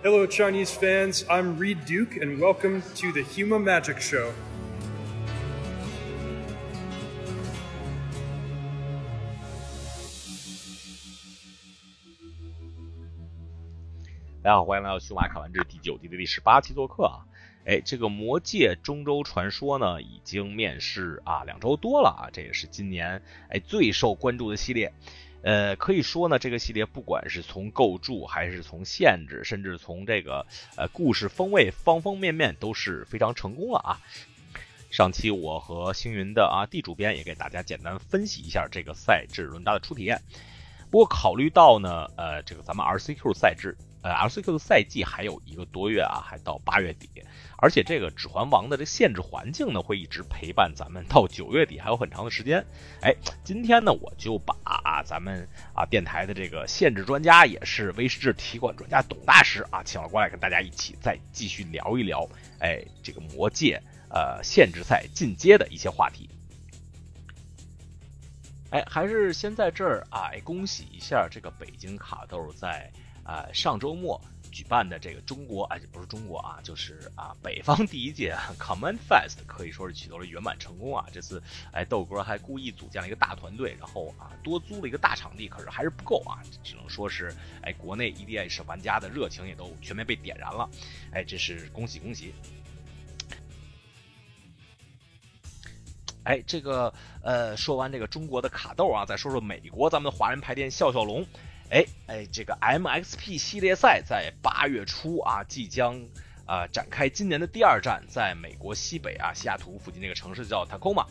Hello, Chinese fans. I'm Reed Duke, and welcome to the Huma Magic Show. 大家好，欢迎来到《熊马看完这第九季的第十八期做客啊！哎，这个《魔界：中州传说》呢，已经面世啊两周多了啊，这也是今年哎最受关注的系列。呃，可以说呢，这个系列不管是从构筑，还是从限制，甚至从这个呃故事风味方方面面都是非常成功了啊。上期我和星云的啊 D 主编也给大家简单分析一下这个赛制伦达的初体验。不过考虑到呢，呃，这个咱们 RCQ 赛制。呃，LCQ 的赛季还有一个多月啊，还到八月底，而且这个《指环王》的这限制环境呢，会一直陪伴咱们到九月底，还有很长的时间。哎，今天呢，我就把啊咱们啊电台的这个限制专家，也是威士忌提款专家董大师啊，请了过来，跟大家一起再继续聊一聊，哎，这个魔界呃限制赛进阶的一些话题。哎，还是先在这儿啊，恭喜一下这个北京卡豆在。啊，上周末举办的这个中国，哎，不是中国啊，就是啊，北方第一届 Command Fest 可以说是取得了圆满成功啊。这次，哎，豆哥还故意组建了一个大团队，然后啊，多租了一个大场地，可是还是不够啊，只能说是，哎，国内 EDH 玩家的热情也都全面被点燃了，哎，这是恭喜恭喜。哎，这个，呃，说完这个中国的卡豆啊，再说说美国咱们的华人牌店笑笑龙。哎哎，这个 MXP 系列赛在八月初啊，即将啊展开今年的第二站，在美国西北啊西雅图附近那个城市叫 Tacoma。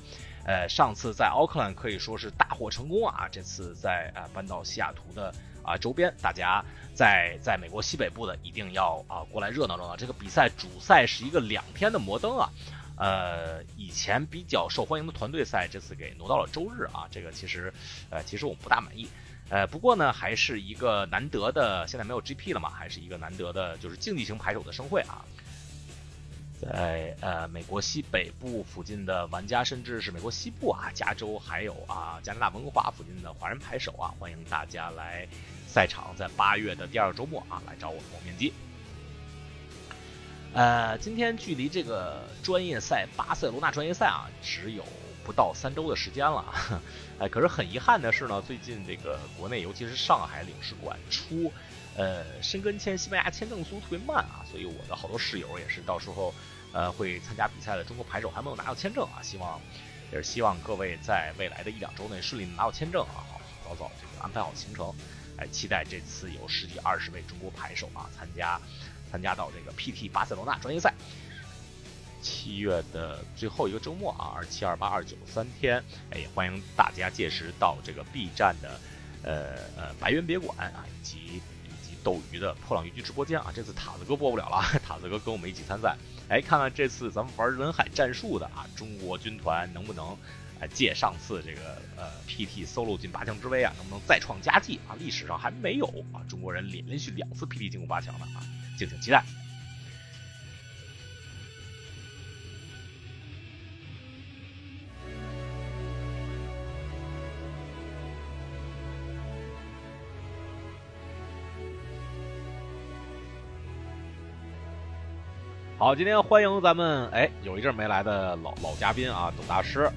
呃，上次在奥克兰可以说是大获成功啊，这次在啊搬到西雅图的啊周边，大家在在美国西北部的一定要啊过来热闹热闹。这个比赛主赛是一个两天的摩登啊，呃，以前比较受欢迎的团队赛这次给挪到了周日啊，这个其实呃其实我们不大满意。呃，不过呢，还是一个难得的，现在没有 GP 了嘛，还是一个难得的，就是竞技型牌手的盛会啊。在呃美国西北部附近的玩家，甚至是美国西部啊，加州还有啊加拿大温哥华附近的华人牌手啊，欢迎大家来赛场，在八月的第二个周末啊，来找我们面基。呃，今天距离这个专业赛巴塞罗那专业赛啊，只有。不到三周的时间了，哎，可是很遗憾的是呢，最近这个国内，尤其是上海领事馆出，呃，申根签西班牙签证速度特别慢啊，所以我的好多室友也是到时候，呃，会参加比赛的中国牌手还没有拿到签证啊，希望也是希望各位在未来的一两周内顺利拿到签证啊，好，早早这个安排好行程，哎，期待这次有十几二十位中国牌手啊参加参加到这个 PT 巴塞罗那专业赛。七月的最后一个周末啊，二七、二八、二九三天，哎，欢迎大家届时到这个 B 站的，呃呃白云别馆啊，以及以及斗鱼的破浪渔具直播间啊。这次塔子哥播不了了，塔子哥跟我们一起参赛，哎，看看这次咱们玩人海战术的啊，中国军团能不能啊借上次这个呃 PT solo 进八强之威啊，能不能再创佳绩啊？历史上还没有啊，中国人连连续两次 PT 进入八强的啊，敬请期待。好，今天欢迎咱们哎，有一阵没来的老老嘉宾啊，董大师，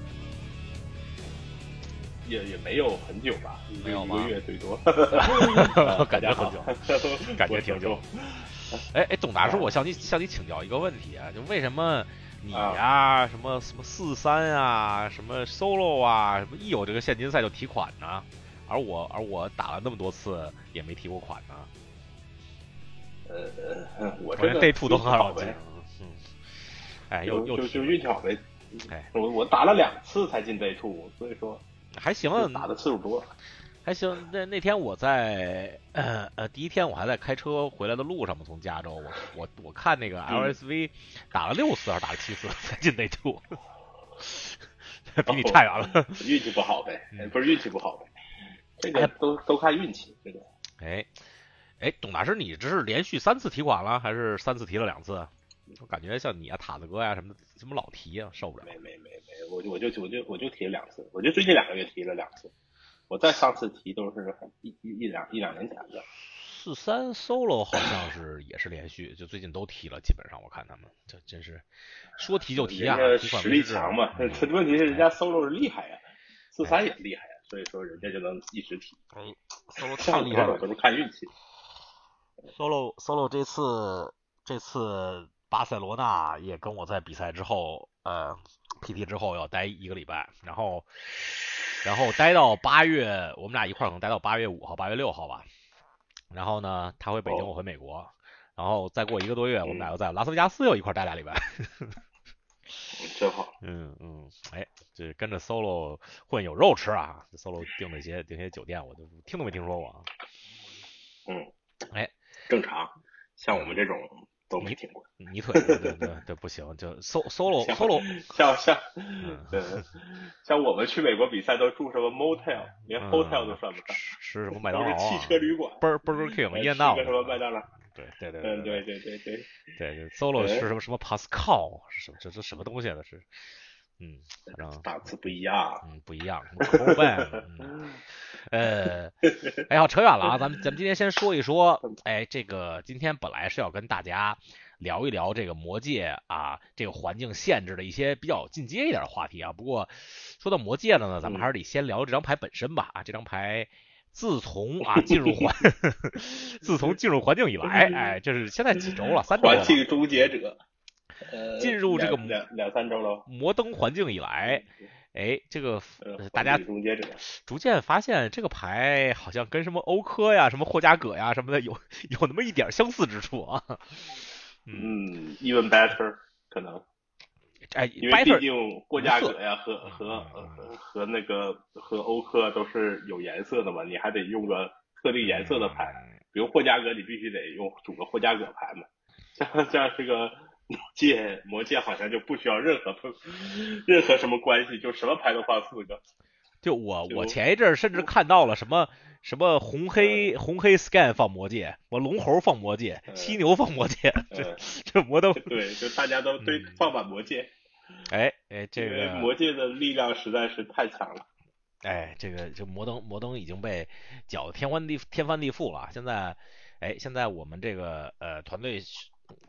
也也没有很久吧，没有一个月最多，感觉很久，感觉挺久。哎哎，董大师，我向你向你请教一个问题啊，就为什么你呀，什么什么四三啊，什么 solo 啊，什么一有这个现金赛就提款呢？而我而我打了那么多次也没提过款呢？呃，我这个 day two 都很好呗。哎，又又就就运气好呗。哎，我我打了两次才进 day two，所以说还行，打的次数多，还行。那那天我在呃呃第一天我还在开车回来的路上嘛，从加州，我我我看那个 LSV 打了六次还是打了七次才进 day two，比你差远了。运气不好呗，不是运气不好呗，这个都都看运气，这个。哎哎，董大师，你这是连续三次提款了，还是三次提了两次？我感觉像你啊，塔子哥呀什么的，怎么老提啊，受不了。没没没没，我就我就我就我就提了两次，我就最近两个月提了两次，我再上次提都是一一一两一两年前的。四三 solo 好像是也是连续，就最近都提了，基本上我看他们，这真是说提就提啊，实力强嘛。这问题是人家 solo 是厉害呀，四三也厉害呀，所以说人家就能一直提。嗯，solo 太厉害了，都是看运气。solo solo 这次这次巴塞罗那也跟我在比赛之后，呃，PT 之后要待一个礼拜，然后然后待到八月，我们俩一块儿可能待到八月五号、八月六号吧。然后呢，他回北京，我回美国，然后再过一个多月，我们俩又在拉斯维加斯又一块待俩礼拜。真好。嗯嗯，哎，这跟着 solo 混有肉吃啊！solo 订那些订些酒店，我都听都没听说过。嗯，哎。正常，像我们这种都没听过。泥腿，对对对，不行，就 solo solo，像像，对，像我们去美国比赛都住什么 motel，连 hotel 都算不上，吃什么麦当劳，汽车旅馆，Burger King，夜闹，什么麦当劳，对对对对对对对对对，solo 吃什么什么 Pascal，什么这这什么东西呢？是。嗯，档次不一样，嗯，不一样，口味，呃，哎呀，扯远了啊，咱们咱们今天先说一说，哎，这个今天本来是要跟大家聊一聊这个魔界啊，这个环境限制的一些比较进阶一点的话题啊，不过说到魔界了呢，咱们还是得先聊这张牌本身吧，啊，这张牌自从啊 进入环，自从进入环境以来，哎，这是现在几周了，三周了，环境终结者。进入这个两两三周了，摩登环境以来，哎，这个大家逐渐发现这个牌好像跟什么欧科呀、什么霍加葛呀什么的有 有那么一点相似之处啊。嗯，even better 可能，哎，因为毕竟霍加葛呀和和和那个和欧科都是有颜色的嘛，你还得用个特定颜色的牌，比如霍加葛，你必须得用组个霍加葛牌嘛，像像这个。魔界魔界好像就不需要任何任何什么关系，就什么牌都放四个。就我我前一阵甚至看到了什么什么红黑红黑 scan 放魔界，我龙猴放魔界，犀牛放魔界，这这魔都对，就大家都对放满魔界。哎哎，这个魔界的力量实在是太强了。哎，这个这摩登摩登已经被搅得天翻地天翻地覆了。现在哎，现在我们这个呃团队。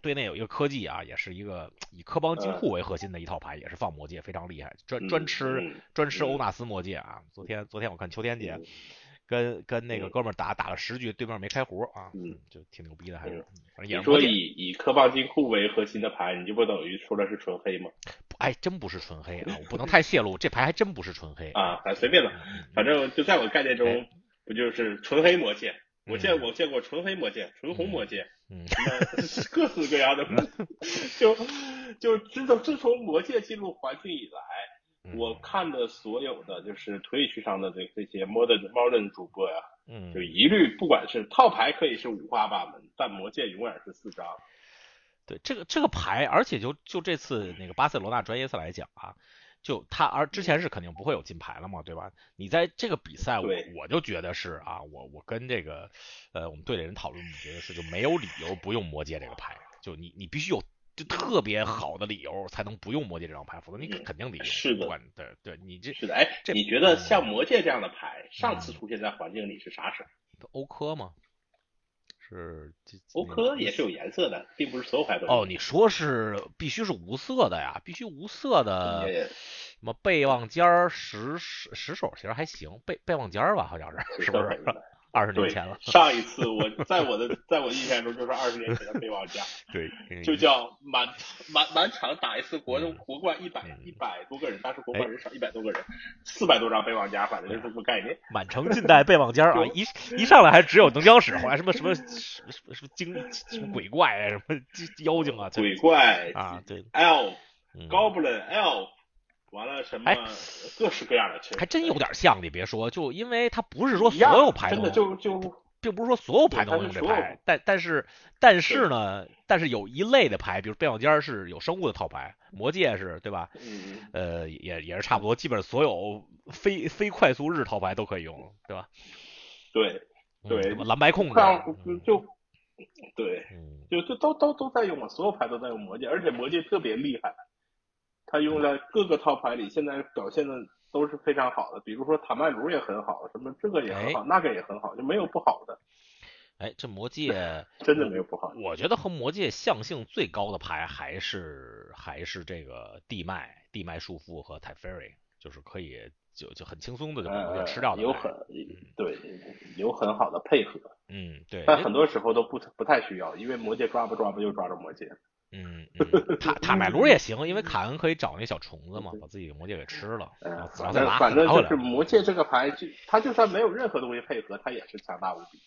队内有一个科技啊，也是一个以科邦金库为核心的一套牌，也是放魔戒，非常厉害，专专吃专吃欧纳斯魔戒啊。昨天昨天我看秋天姐跟跟那个哥们儿打打了十局，对面没开胡啊，嗯，就挺牛逼的，还是。你说以以科邦金库为核心的牌，你就不等于说的是纯黑吗？哎，真不是纯黑啊，我不能太泄露，这牌还真不是纯黑啊，随便了，反正就在我概念中，不就是纯黑魔戒？我见我见过纯黑魔戒、纯红魔戒。嗯，各式各样的，就就自从自从魔界进入环境以来，我看的所有的就是推区上的这这些 modern modern 主播呀，嗯，就一律不管是套牌可以是五花八门，但魔界永远是四张。对这个这个牌，而且就就这次那个巴塞罗那专业赛来讲啊。就他，而之前是肯定不会有金牌了嘛，对吧？你在这个比赛，我我就觉得是啊，我我跟这个呃我们队里人讨论，你觉得是就没有理由不用魔戒这个牌，就你你必须有就特别好的理由才能不用魔戒这张牌，否则你肯定得用。是的，对对，你这是的，哎，你觉得像魔戒这样的牌，上次出现在环境里是啥时候？欧科吗？是欧科也是有颜色的，并不是所有牌都。哦，你说是必须是无色的呀？必须无色的，什么备忘尖儿十十十手其实还行，备备忘尖儿吧，好像是，是不是？二十年前了。上一次我在我的在我印象中就是二十年前的备忘家。对，就叫满满满场打一次国中国冠一百一百多个人，当时国冠人少一百多个人，四百多张备忘家，反正就是这么概念。满城尽带备忘家啊！一一上来还只有能僵使，后来什么什么 什么什么精什么鬼怪啊，什么妖精啊，鬼怪啊，对，L Goblin L。完了什么？各式各样的，还真有点像。你别说，就因为它不是说所有牌真的就就，并不是说所有牌都能用这牌，但但是但是呢，但是有一类的牌，比如备忘间是有生物的套牌，魔戒是对吧？嗯呃，也也是差不多，基本上所有非非快速日套牌都可以用，对吧？对对，蓝白控制就对，就就都都都在用嘛，所有牌都在用魔戒，而且魔戒特别厉害。他用在各个套牌里，现在表现的都是非常好的。比如说塔麦卢也很好，什么这个也很好，那个也很好，就没有不好的。哎，这魔戒 真的没有不好。我觉得和魔戒相性最高的牌还是还是这个地脉、地脉束缚和 Teferi，就是可以就就很轻松的就把魔戒吃掉的。有很对，有很好的配合。嗯，对。但很多时候都不不太需要，因为魔戒抓不抓不就抓着魔戒。嗯，塔 塔麦卢也行，因为卡恩可以找那小虫子嘛，把自己的魔戒给吃了。嗯，反正反正就是魔戒这个牌，就他就算没有任何东西配合，他也是强大无比。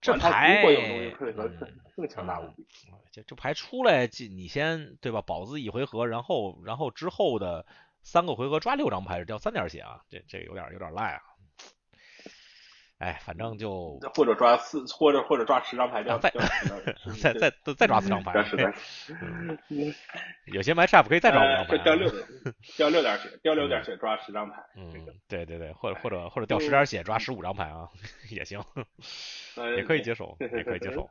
这牌如果有东西配合，更强大无比。这这牌出来，你先对吧？保自一回合，然后然后之后的三个回合抓六张牌是掉三点血啊，这这有点有点赖啊。哎，反正就或者抓四，或者或者抓十张牌掉，再 再再再抓四张牌。有些 matchup 可以再抓五张牌。掉六掉六点血，掉六点血抓十张牌。嗯，对对对，或者或者或者掉十点血抓十五张牌啊，也行，也可以接受，也可以接受。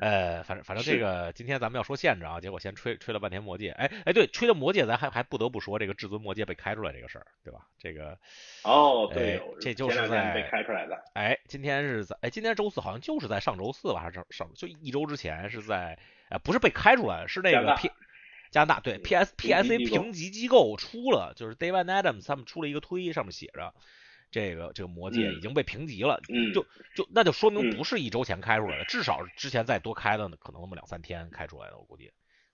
呃，反正反正这个今天咱们要说限制啊，结果先吹吹了半天魔戒，哎哎，对，吹的魔戒，咱还还不得不说这个至尊魔戒被开出来这个事儿，对吧？这个哦，对，这就是在被开出来的。哎，今天是在哎，今天周四好像就是在上周四吧，还是上就一周之前是在哎，不是被开出来，是那个 P 加拿大对 P S P S A 评级机构出了，就是 David Adams 他们出了一个推，上面写着。这个这个魔戒已经被评级了，就就那就说明不是一周前开出来的，至少之前再多开的可能那么两三天开出来的，我估计。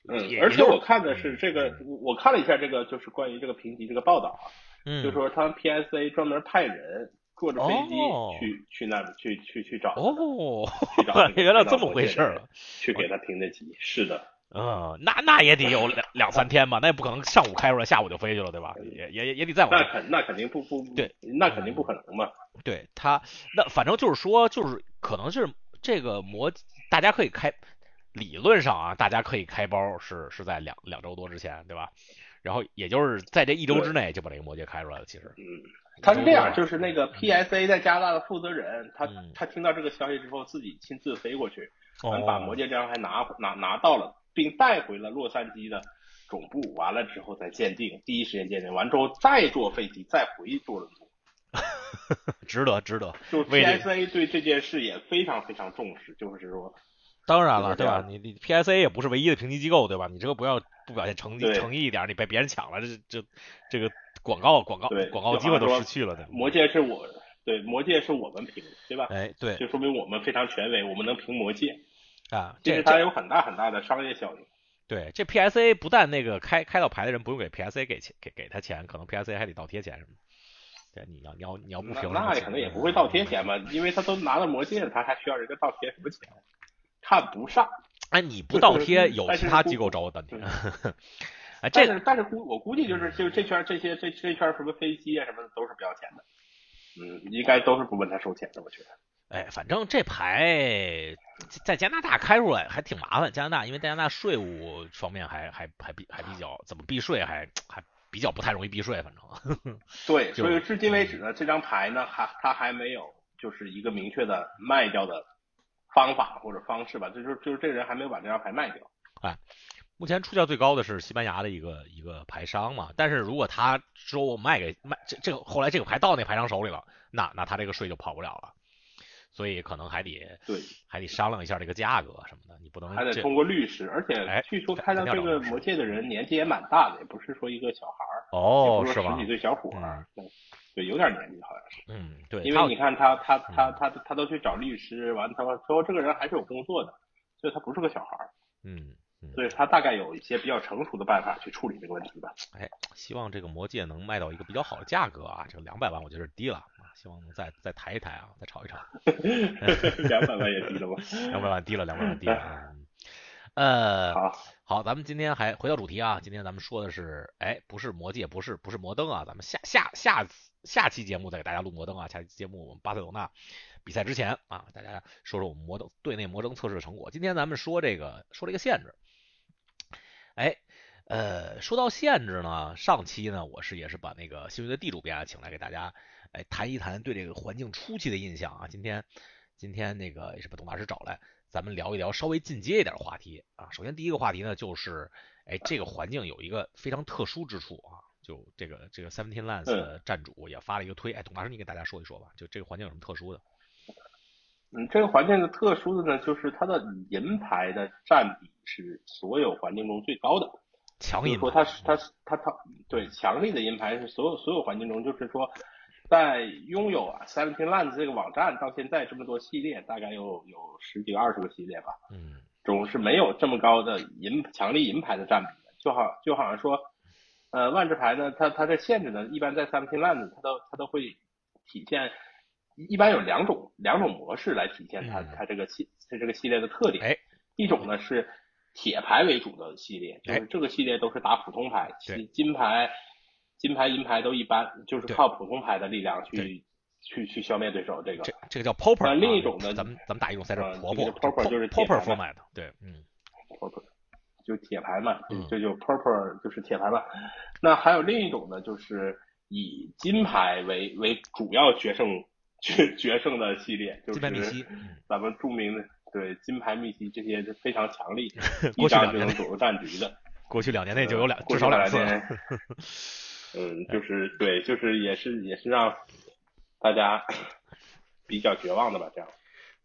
嗯，而且我看的是这个，我看了一下这个，就是关于这个评级这个报道啊，就说他们 PSA 专门派人坐着飞机去去那里去去去找哦，去找 原来这么回事儿，去给他评的级，是的。嗯，那那也得有两两三天吧，那也不可能上午开出来，下午就飞去了，对吧？也也也得再往。那肯那肯定不不对，那肯定不可能嘛。对他，那反正就是说，就是可能是这个魔，大家可以开，理论上啊，大家可以开包是是在两两周多之前，对吧？然后也就是在这一周之内就把这个魔戒开出来了。其实，嗯，他是这样，就是那个 PSA 在加拿大的负责人，他他听到这个消息之后，自己亲自飞过去，把魔戒这张还拿拿拿到了。并带回了洛杉矶的总部，完了之后再鉴定，第一时间鉴定完之后再坐飞机再回多伦多，值得值得。就 PSA 对这件事也非常非常重视，就是说，当然了，对吧？你你 PSA 也不是唯一的评级机构，对吧？你这个不要不表现诚意诚意一点，你被别人抢了，这这这个广告广告广告机会都失去了。魔戒是我对魔戒是我们评，对吧？哎，对，就说明我们非常权威，我们能评魔戒。啊，这是它有很大很大的商业效应。对，这 PSA 不但那个开开到牌的人不用给 PSA 给钱给给他钱，可能 PSA 还得倒贴钱什么。对，你要你要你要不平，那可能也不会倒贴钱吧，因为他都拿了魔镜，他还需要人家倒贴什么钱？看不上。哎，你不倒贴，有其他机构找我倒贴。哎，这个但是估我估计就是就这圈这些这这圈什么飞机啊什么的都是不要钱的。嗯，应该都是不问他收钱的，我觉得。哎，反正这牌在加拿大开出来还挺麻烦。加拿大因为加拿大税务方面还还还比还比较怎么避税还还比较不太容易避税，反正。对，所以至今为止呢，这张牌呢还它还没有就是一个明确的卖掉的方法或者方式吧，就是就是这个人还没有把这张牌卖掉。哎，目前出价最高的是西班牙的一个一个牌商嘛，但是如果他说我卖给卖这这个后来这个牌到那牌商手里了，那那他这个税就跑不了了。所以可能还得对，还得商量一下这个价格什么的，你不能还得通过律师，而且据说开到这个魔戒的人年纪也蛮大的，也不是说一个小孩儿哦，是吧十几岁小伙儿，对，有点年纪好像是，嗯，对，因为你看他他他他他都去找律师，完他说最后这个人还是有工作的，所以他不是个小孩儿，嗯，所以他大概有一些比较成熟的办法去处理这个问题吧。哎，希望这个魔戒能卖到一个比较好的价格啊，这个两百万我觉得是低了。希望能再再抬一抬啊，再炒一炒。两百万也低了吧？两百万低了，两百万低了。呃，好，好，咱们今天还回到主题啊。今天咱们说的是，哎，不是魔戒，不是不是摩登啊。咱们下下下下期节目再给大家录摩登啊。下期节目我们巴塞罗那比赛之前啊，大家说说我们摩登队内摩登测试的成果。今天咱们说这个说这个限制。哎，呃，说到限制呢，上期呢我是也是把那个幸运的地主编请来给大家。哎，谈一谈对这个环境初期的印象啊。今天，今天那个也是把董大师找来，咱们聊一聊稍微进阶一点的话题啊。首先第一个话题呢，就是哎，这个环境有一个非常特殊之处啊。就这个这个 Seventeen Lands 的站主也发了一个推，哎，董大师你给大家说一说吧。就这个环境有什么特殊的？嗯，这个环境的特殊的呢，就是它的银牌的占比是所有环境中最高的。强银，说它是它是它它对强力的银牌是所有所有环境中，就是说，在拥有啊 Seventeen Lands 这个网站到现在这么多系列，大概有有十几个二十个系列吧，嗯，总是没有这么高的银强力银牌的占比的，就好就好像说，呃，万智牌呢，它它的限制呢，一般在 Seventeen Lands 它都它都会体现，一般有两种两种模式来体现它它这个系它这个系列的特点，哎，一种呢是。铁牌为主的系列，就是这个系列都是打普通牌，金牌、金牌、银牌都一般，就是靠普通牌的力量去去去消灭对手。这个这个叫 popper。那另一种呢，咱们咱们打一种赛事，popper 就是 popper format。对，嗯，popper 就铁牌嘛，这就 popper 就是铁牌嘛。那还有另一种呢，就是以金牌为为主要决胜决决胜的系列，就是 咱们著名的。对金牌密集这些是非常强力，一张就能左右战局的。过去两年内就有两至少两次。嗯，就是对，就是也是也是让大家比较绝望的吧，这样。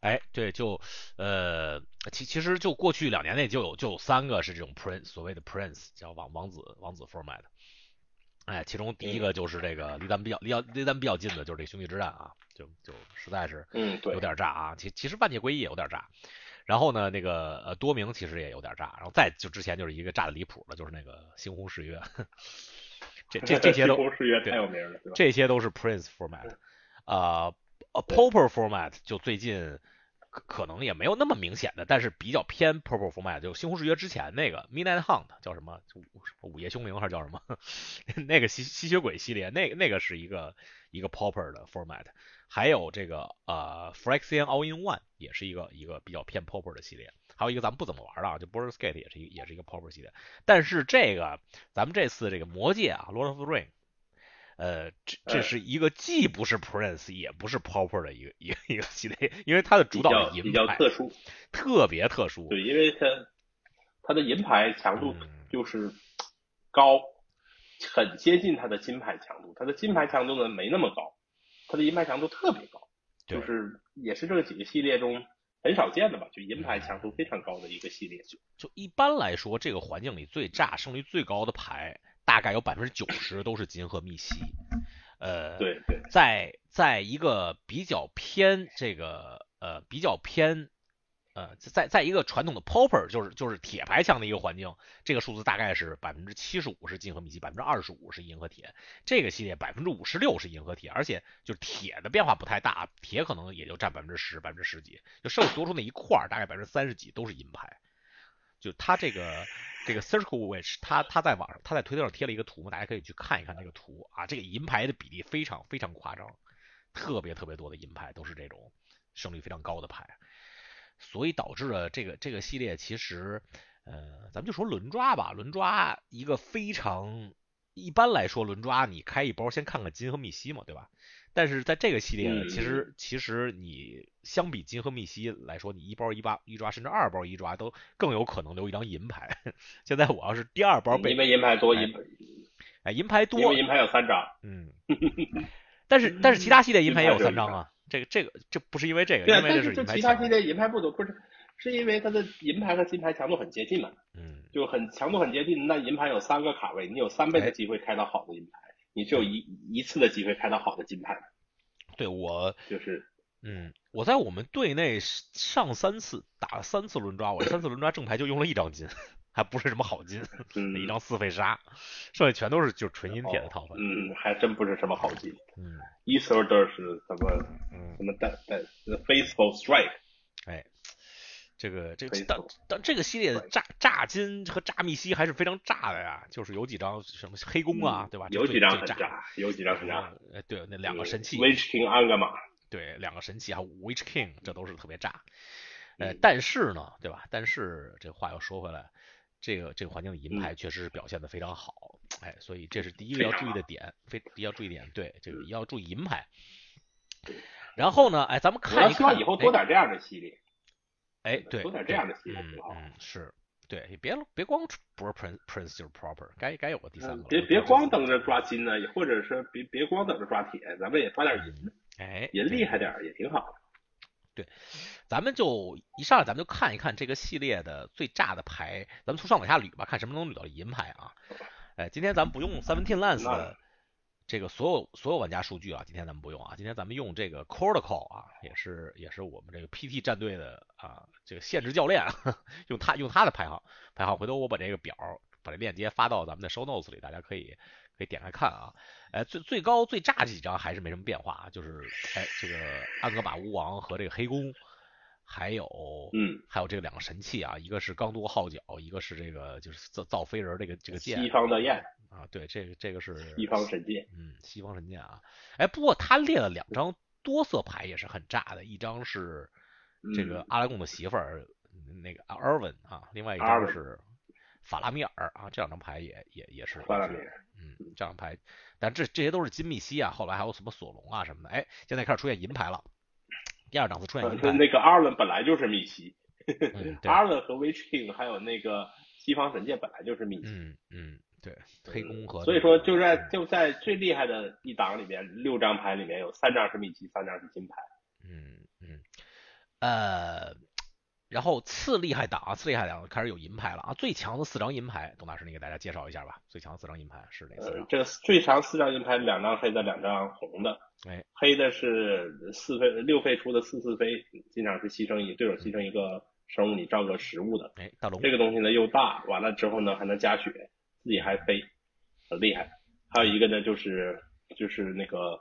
哎，对，就呃，其其实就过去两年内就有就有三个是这种 prince 所谓的 prince 叫王王子王子 format。哎，其中第一个就是这个离咱们比较离离咱们比较近的，就是这兄弟之战啊，就就实在是嗯对有点炸啊。其其实万界归一也有点炸，然后呢那个呃多明其实也有点炸，然后再就之前就是一个炸的离谱的，就是那个猩红誓约，这 这这些都 太有名了，这些都是 Prince format，啊，Popper format 就最近。可可能也没有那么明显的，但是比较偏 Popper format，就《猩红誓约》之前那个 Midnight Hunt 叫什么？午午夜凶铃还是叫什么？那个吸吸血鬼系列，那个那个是一个一个 popper 的 format。还有这个呃 Phyrexian All in One 也是一个一个比较偏 popper 的系列。还有一个咱们不怎么玩的啊，就 Border Skate 也是一也是一个 popper 系列。但是这个咱们这次这个魔戒啊，Lord of the Ring。呃，这这是一个既不是 Prince 也不是 Popper 的一个一个一个系列，因为它的主导银牌比较特殊，特别特殊。对，因为它它的银牌强度就是高，很接近它的金牌强度。它的金牌强度呢没那么高，它的银牌强度特别高，就是也是这几个系列中很少见的吧？就银牌强度非常高的一个系列。就就一般来说，这个环境里最炸、胜率最高的牌。大概有百分之九十都是金和密西，呃，对对，在在一个比较偏这个呃比较偏呃在在一个传统的 popper 就是就是铁牌枪的一个环境，这个数字大概是百分之七十五是金和密西，百分之二十五是银和铁。这个系列百分之五十六是银和铁，而且就是铁的变化不太大，铁可能也就占百分之十百分之十几，就剩多出那一块大概百分之三十几都是银牌。就它这个这个 Circle which 它它在网上，它在推特上贴了一个图嘛，大家可以去看一看那个图啊。这个银牌的比例非常非常夸张，特别特别多的银牌都是这种胜率非常高的牌，所以导致了这个这个系列其实，呃，咱们就说轮抓吧，轮抓一个非常一般来说轮抓，你开一包先看看金和密西嘛，对吧？但是在这个系列呢，其实其实你相比金和密西来说，你一包一抓一抓，甚至二包一抓都更有可能留一张银牌。现在我要是第二包被，因为银牌多银，哎，银牌多，因为银牌有三张，嗯，但是但是其他系列银牌也有三张啊，这个这个这不是因为这个，因为这是其他系列银牌不多，不是是因为它的银牌和金牌强度很接近嘛，嗯，就很强度很接近，那银牌有三个卡位，你有三倍的机会开到好的银牌。你只有一一次的机会开到好的金牌，对我就是，嗯，我在我们队内上三次打了三次轮抓，我三次轮抓正牌就用了一张金，还不是什么好金，一张四费杀，剩下全都是就纯银铁的套份，嗯，还真不是什么好金，嗯，一手都是什么，什么带带 faithful strike，哎。这个这个但但这个系列的炸炸金和炸密西还是非常炸的呀，就是有几张什么黑弓啊，对吧？有几张很炸，有几张很炸。哎，对，那两个神器，Witch King 安格玛，对，两个神器还有 Witch King，这都是特别炸。呃，但是呢，对吧？但是这话又说回来，这个这个环境的银牌确实是表现的非常好，哎，所以这是第一个要注意的点，非要注意点，对，这个要注意银牌。然后呢，哎，咱们看一看以后多点这样的系列。哎，对，多点这样的系列挺好。嗯，是，对，别别光不是 Prince Prince 就是 Proper，该该有个第三个。别别光等着抓金呢，或者是别别光等着抓铁，咱们也抓点银。哎，银厉害点也挺好。对，咱们就一上来咱们就看一看这个系列的最炸的牌，咱们从上往下捋吧，看什么能捋到银牌啊？哎，今天咱们不用 Seventeen Lands 的这个所有所有玩家数据啊，今天咱们不用啊，今天咱们用这个 c o r t i c a l 啊，也是也是我们这个 PT 战队的啊这个现职教练，用他用他的排行排行，回头我把这个表把这链接发到咱们的 Show Notes 里，大家可以可以点开看啊。哎，最最高最炸几张还是没什么变化啊，就是哎这个安格玛巫王和这个黑弓，还有嗯还有这两个神器啊，一个是刚多号角，一个是这个就是造造飞人这个这个剑。西方的焰啊，对，这个这个是西方神剑，嗯，西方神剑啊。哎，不过他列了两张多色牌也是很炸的，一张是这个阿拉贡的媳妇儿那个阿尔文啊，另外一张是法拉米尔啊，这两张牌也也也是法拉米尔，嗯，这张牌。但这这些都是金密西啊，后来还有什么索隆啊什么的，哎，现在开始出现银牌了。第二档次出现银牌。那个阿尔文本来就是密西，阿尔文和 Witch King 还有那个西方神界本来就是密西。嗯嗯，对，黑宫和。所以说就在就在最厉害的一档里面，六张牌里面有三张是密西，三张是金牌。嗯嗯，呃。然后次厉害档，次厉害档开始有银牌了啊！最强的四张银牌，董大师你给大家介绍一下吧。最强的四张银牌是哪四张？这最强四张银牌，两张黑的，两张红的。哎，黑的是四费六费出的四四飞，经常是牺牲一对手牺牲一个生物，你照个食物的。哎，大龙。这个东西呢又大，完了之后呢还能加血，自己还飞，很厉害。还有一个呢就是就是那个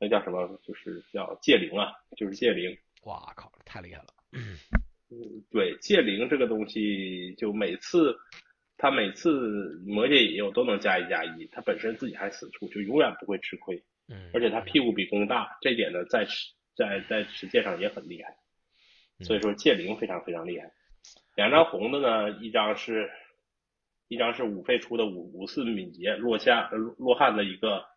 那叫什么？就是叫戒灵啊，就是戒灵。哇靠，太厉害了。嗯，对，戒灵这个东西，就每次他每次魔界引诱都能加一加一，他本身自己还死出，就永远不会吃亏。嗯，而且他屁股比弓大，这点呢，在在在实践上也很厉害。所以说戒灵非常非常厉害。两张红的呢，一张是一张是五费出的五五四敏捷落下落汉的一个。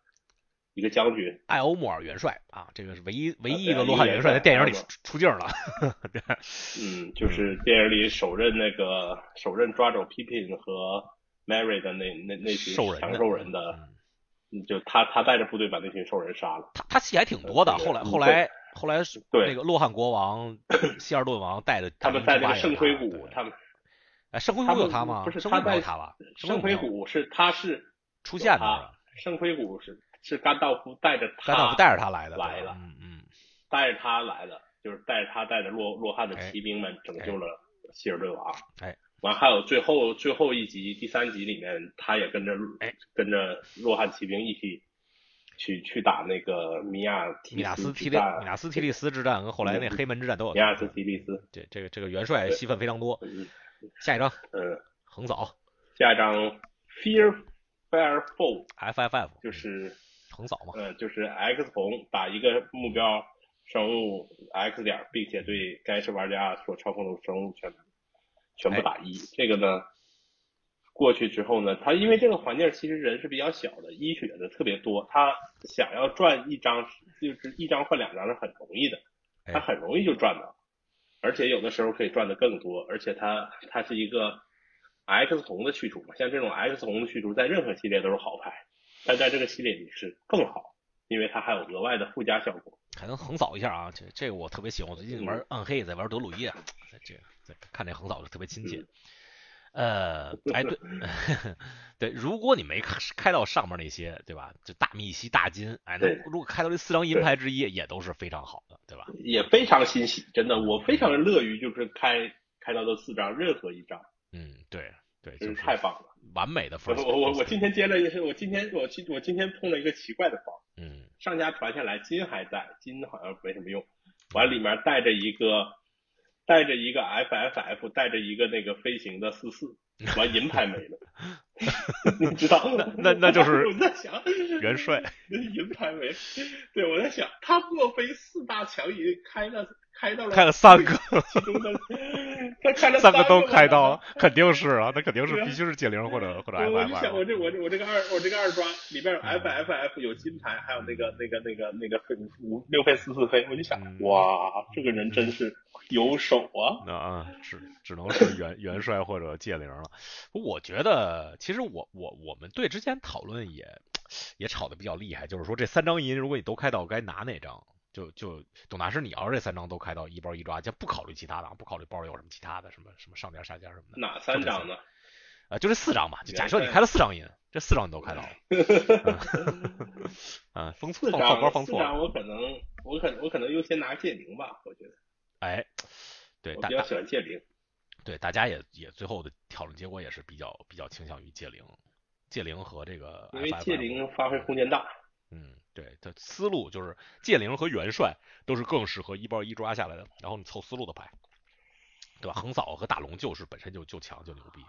一个将军，艾欧莫尔元帅啊，这个是唯一唯一一个洛汉元帅在电影里出镜了。对，嗯，就是电影里首任那个首任抓走 Pippin 和 Mary 的那那那群强兽人的，就他他带着部队把那群兽人杀了。他他戏还挺多的，后来后来后来是那个洛汗国王 希尔顿王带的，他们在那个圣盔谷，他们哎圣盔谷有他吗？不是他在他吧？圣盔谷是他是出现的，圣盔谷是。是甘道夫带着他，甘道夫带着他来的，来了，嗯嗯，带着他来的，就是带着他带着洛洛汉的骑兵们拯救了希尔顿王，哎，完还有最后最后一集第三集里面，他也跟着哎跟着洛汉骑兵一起去去打那个米亚米亚斯提利米亚斯提利斯之战和后来那黑门之战都有，米亚斯提利斯，这这个这个元帅戏份非常多，下一张，嗯，横扫，下一张 Fear Firefall，F F F 就是。横扫嘛，嗯，就是 X 红打一个目标生物 X 点，并且对该是玩家所操控的生物全全部打一。这个呢，过去之后呢，他因为这个环境其实人是比较小的，医血的特别多，他想要赚一张就是一张换两张是很容易的，他很容易就赚到，而且有的时候可以赚的更多，而且他他是一个 X 红的去除嘛，像这种 X 红的去除在任何系列都是好牌。但在这个系列里是更好，因为它还有额外的附加效果，还能横扫一下啊！这这个我特别喜欢，我最近玩暗黑，在玩德鲁伊，这这看这横扫就特别亲切。呃，哎对 对，如果你没开开到上面那些，对吧？就大密西、大金，哎，那如果开到这四张银牌之一，也都是非常好的，对吧？也非常欣喜，真的，我非常乐于就是开开到这四张任何一张。嗯，对对，真是太棒了。完美的我我我今天接了一个，我今天我今我今天碰了一个奇怪的包，嗯，上家传下来金还在，金好像没什么用，完里面带着一个带着一个 FFF，带着一个那个飞行的四四，完银牌没了，你知道？那那就是我在想元帅银牌没，对我在想他莫非四大强银开了？开到了，开了三个，其中的他开了三个都开到了，肯定是啊，那肯定是必须是解铃或者或者 F F。我想我这我这我这个二我这个二抓里边有 F F F 有金牌，还有那个那个那个那个五六飞四四飞，我就想哇，这个人真是有手啊！那啊，只只能是元元帅或者戒灵了。我觉得其实我我我们队之前讨论也也吵得比较厉害，就是说这三张银如果你都开到，该拿哪张？就就董大师，你要是这三张都开到一包一抓，就不考虑其他的，不考虑包里有什么其他的什么什么上家下家什么的。哪三张呢？呃，就这四张吧，就假设你开了四张银，这四张你都开到了。嗯，封错了，套包封错了。四张我可能我可我可能优先拿剑灵吧，我觉得。哎，对，我比较喜欢剑灵。对，大家也也最后的讨论结果也是比较比较倾向于戒灵，戒灵和这个。因为戒灵发挥空间大。嗯，对，它思路就是戒灵和元帅都是更适合一包一抓下来的，然后你凑思路的牌，对吧？横扫和大龙就是本身就就强就牛逼，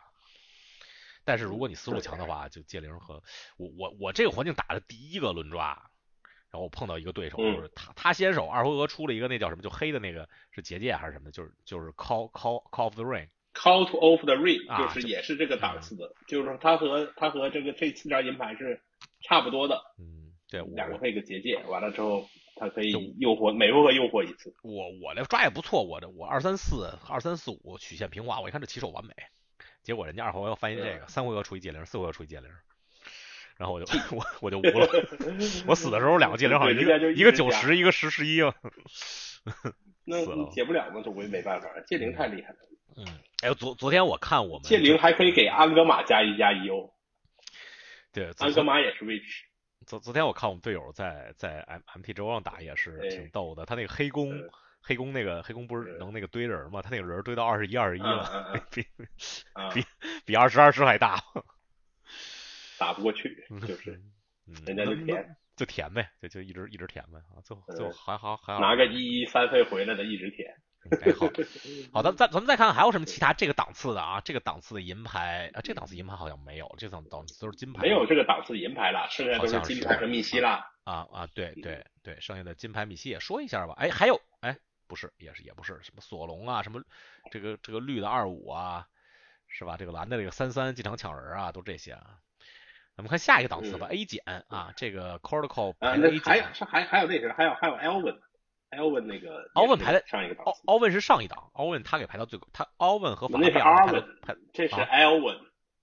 但是如果你思路强的话，就戒灵和我我我这个环境打的第一个轮抓，然后我碰到一个对手，就是他他先手二回合出了一个那叫什么就黑的那个是结界还是什么的，就是就是 call call call of the ring，call to off the ring，就是也是这个档次的，就是他和他和这个这四张银牌是差不多的，嗯。对，两个配个结界，完了之后，它可以诱惑，每回合诱惑一次。我我这抓也不错，我这我二三四二三四五曲线平滑，我一看这起手完美，结果人家二回合翻译这个，三回合出一戒灵，四回合出一戒灵，然后我就我我就无了，我死的时候两个戒灵好像一个一个九十，一个十十一 了，那解不了嘛，总归没办法，戒灵太厉害了。嗯，哎，昨昨天我看我们戒灵还可以给安格玛加一加一哦，对，安格玛也是位置。昨昨天我看我们队友在在 M M T 周上打也是挺逗的，他那个黑弓黑弓那个黑弓不是能那个堆人吗？他那个人堆到二十一二十一了，比比比二十二十还大，打不过去就是，人家就舔就填呗，就就一直一直填呗啊，最后最后还好还好拿个一一三费回来的一直舔。哎好，好的，再咱们再看看还有什么其他这个档次的啊？这个档次的银牌啊，这个档次银牌好像没有，这档档次都是金牌。没有这个档次银牌了，剩下都是金牌和密西了。啊啊，对对对，剩下的金牌密西也说一下吧。哎，还有哎，不是，也是也不是什么索隆啊，什么这个这个绿的二五啊，是吧？这个蓝的这个三三进场抢人啊，都这些啊。咱们看下一个档次吧，A 减啊，这个 Cortical 排 A 减。还还还有那个，还有还有 Elvin，Elvin 那个，，Elvin 排在上一个档次。奥文是上一档，，Elvin 他给排到最高，他 Elvin 和法那是阿文，这是艾文。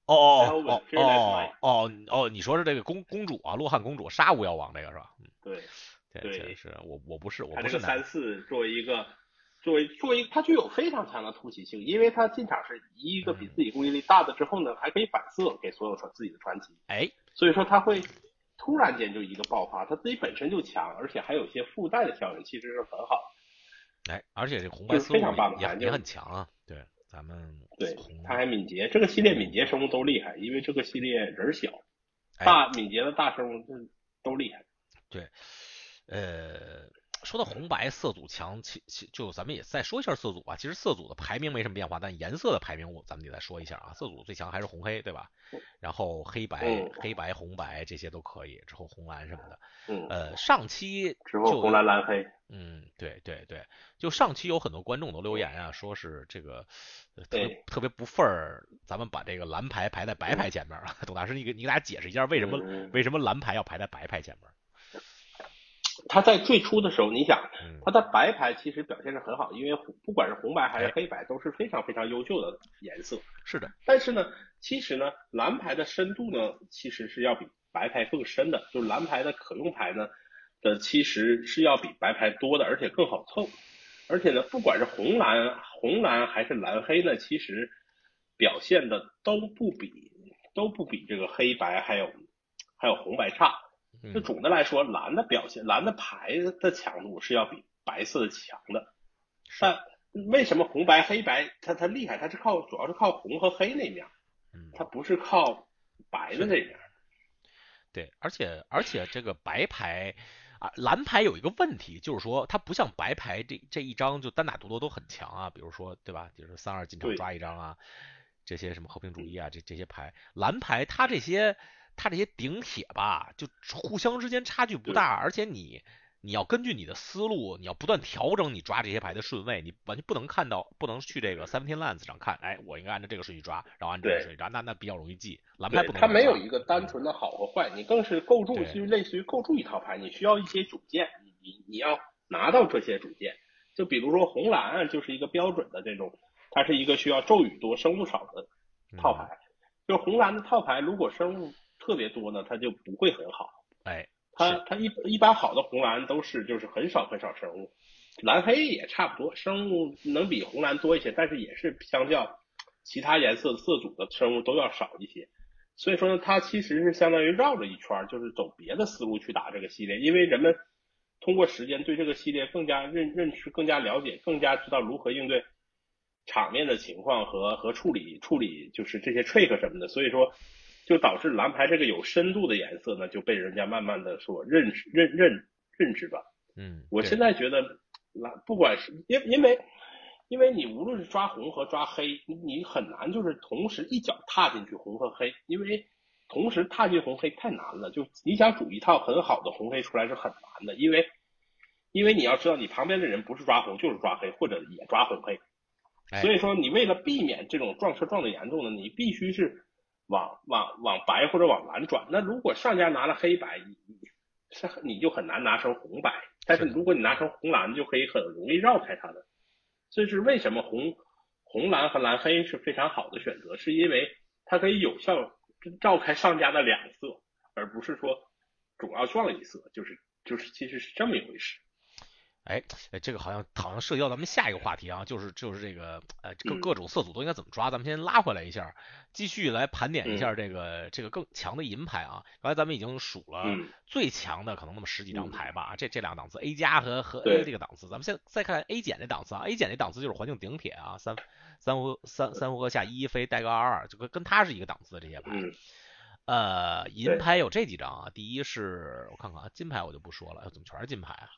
哦哦哦哦哦哦，你说是这个公公主啊，洛汉公主，杀巫妖王这个是吧？对对，是我我不是我不是三四作为一个作为作为它具有非常强的突袭性，因为它进场是一个比自己攻击力大的之后呢，还可以反射给所有传自己的传奇。哎，所以说它会。突然间就一个爆发，它自己本身就强，而且还有一些附带的效应，其实是很好的。哎，而且这红白非常棒的也也很强啊。对，咱们对，它还敏捷，这个系列敏捷生物都厉害，因为这个系列人小，大敏捷的大生物都厉害。对，呃。说到红白色组强，其其就咱们也再说一下色组吧。其实色组的排名没什么变化，但颜色的排名我咱们得再说一下啊。色组最强还是红黑，对吧？然后黑白、黑白、红白这些都可以，之后红蓝什么的。嗯。呃，上期之后红蓝蓝黑。嗯，对对对，就上期有很多观众都留言啊，说是这个特特别不忿儿，咱们把这个蓝牌排在白牌前面啊。董大师，你给你给大家解释一下，为什么为什么蓝牌要排在白牌前面？他在最初的时候，你想，他的白牌其实表现是很好，因为不管是红白还是黑白都是非常非常优秀的颜色。是的。但是呢，其实呢，蓝牌的深度呢，其实是要比白牌更深的，就是蓝牌的可用牌呢的其实是要比白牌多的，而且更好凑。而且呢，不管是红蓝、红蓝还是蓝黑呢，其实表现的都不比都不比这个黑白还有还有红白差。就总的来说，蓝的表现，蓝的牌的强度是要比白色的强的。但为什么红白黑白它它厉害？它是靠主要是靠红和黑那面，它不是靠白的那面。对，而且而且这个白牌啊，蓝牌有一个问题，就是说它不像白牌这这一张就单打独斗都很强啊。比如说对吧？就是三二进场抓一张啊，这些什么和平主义啊，这这些牌，蓝牌它这些。它这些顶铁吧，就互相之间差距不大，而且你你要根据你的思路，你要不断调整你抓这些牌的顺位，你完全不能看到，不能去这个 seventeen lands 上看，哎，我应该按照这个顺序抓，然后按这个顺序抓，那那比较容易记。蓝牌不能。它没有一个单纯的好和坏，你更是构筑，其实类似于构筑一套牌，你需要一些主件，你你你要拿到这些主件，就比如说红蓝就是一个标准的这种，它是一个需要咒语多、生物少的套牌，就红蓝的套牌如果生物。特别多呢，它就不会很好。哎，它它一一般好的红蓝都是就是很少很少生物，蓝黑也差不多，生物能比红蓝多一些，但是也是相较其他颜色色组的生物都要少一些。所以说呢，它其实是相当于绕着一圈，就是走别的思路去打这个系列，因为人们通过时间对这个系列更加认认识、更加了解、更加知道如何应对场面的情况和和处理处理就是这些 trick 什么的，所以说就导致蓝牌这个有深度的颜色呢就被人家慢慢的所认识认认认知吧。嗯，我现在觉得蓝不管是因因为。因为你无论是抓红和抓黑，你很难就是同时一脚踏进去红和黑，因为同时踏进红黑太难了。就你想组一套很好的红黑出来是很难的，因为因为你要知道你旁边的人不是抓红就是抓黑，或者也抓红黑，所以说你为了避免这种撞车撞的严重呢，你必须是往往往白或者往蓝转。那如果上家拿了黑白，是你就很难拿成红白，但是如果你拿成红蓝，就可以很容易绕开它的。这是为什么红红蓝和蓝黑是非常好的选择，是因为它可以有效绕开上家的两色，而不是说总要撞一色，就是就是其实是这么一回事。哎，这个好像好像涉及到咱们下一个话题啊，就是就是这个呃各各种色组都应该怎么抓？咱们先拉回来一下，继续来盘点一下这个这个更强的银牌啊。刚才咱们已经数了最强的可能那么十几张牌吧，这这两个档次 A 加和和 A 这个档次，咱们先再看 A 减这档次啊，A 减这档次就是环境顶铁啊，三三胡三三胡和下一飞带个二二，就跟跟它是一个档次的这些牌。呃，银牌有这几张啊，第一是我看看啊，金牌我就不说了，怎么全是金牌啊？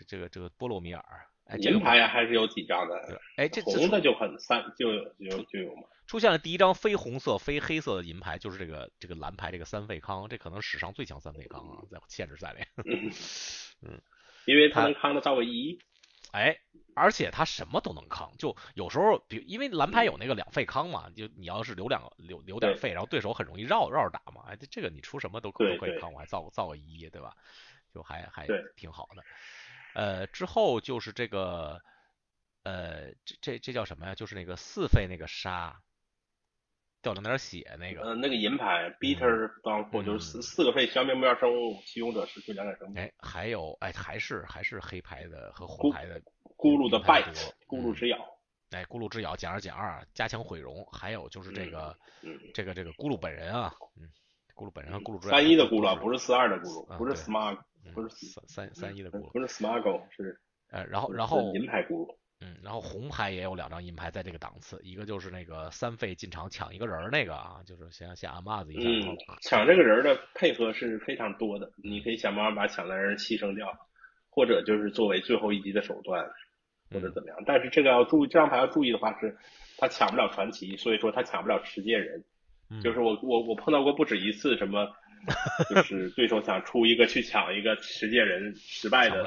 是这个这个波罗米尔，哎，银牌呀还是有几张的，哎，这红的就很三就有就就有嘛。出现了第一张非红色非黑色的银牌，就是这个这个蓝牌这个三费康，这可能史上最强三费康啊，在限制赛里。嗯，因为他能康的赵个一，哎，而且他什么都能康，就有时候比因为蓝牌有那个两费康嘛，就你要是留两个留留点费，然后对手很容易绕绕着打嘛，哎，这个你出什么都可都可以康，我还造造个一，对吧？就还还挺好的。呃，之后就是这个，呃，这这这叫什么呀？就是那个四费那个沙，掉了点血那个。呃，那个银牌，bitter 当火就是四四个费消灭目标生物，启用者失去两点生命。哎，还有哎，还是还是黑牌的和红牌的。咕噜的 bite，咕噜之咬。哎，咕噜之咬减二减二，加强毁容。还有就是这个，这个这个咕噜本人啊，嗯，咕噜本人和咕噜之三一的咕噜，不是四二的咕噜，不是 smart。不是三三三一的咕噜，不是 smuggle 是呃，然后然后银牌咕噜，嗯，然后红牌也有两张银牌在这个档次，一个就是那个三费进场抢一个人那个啊，就是先先按帽子一下，嗯，抢这个人的配合是非常多的，你可以想办法把抢的人牺牲掉，或者就是作为最后一击的手段，或者怎么样，但是这个要注意，这张牌要注意的话是，他抢不了传奇，所以说他抢不了持戒人，就是我我我碰到过不止一次什么。就是对手想出一个去抢一个持戒人失败的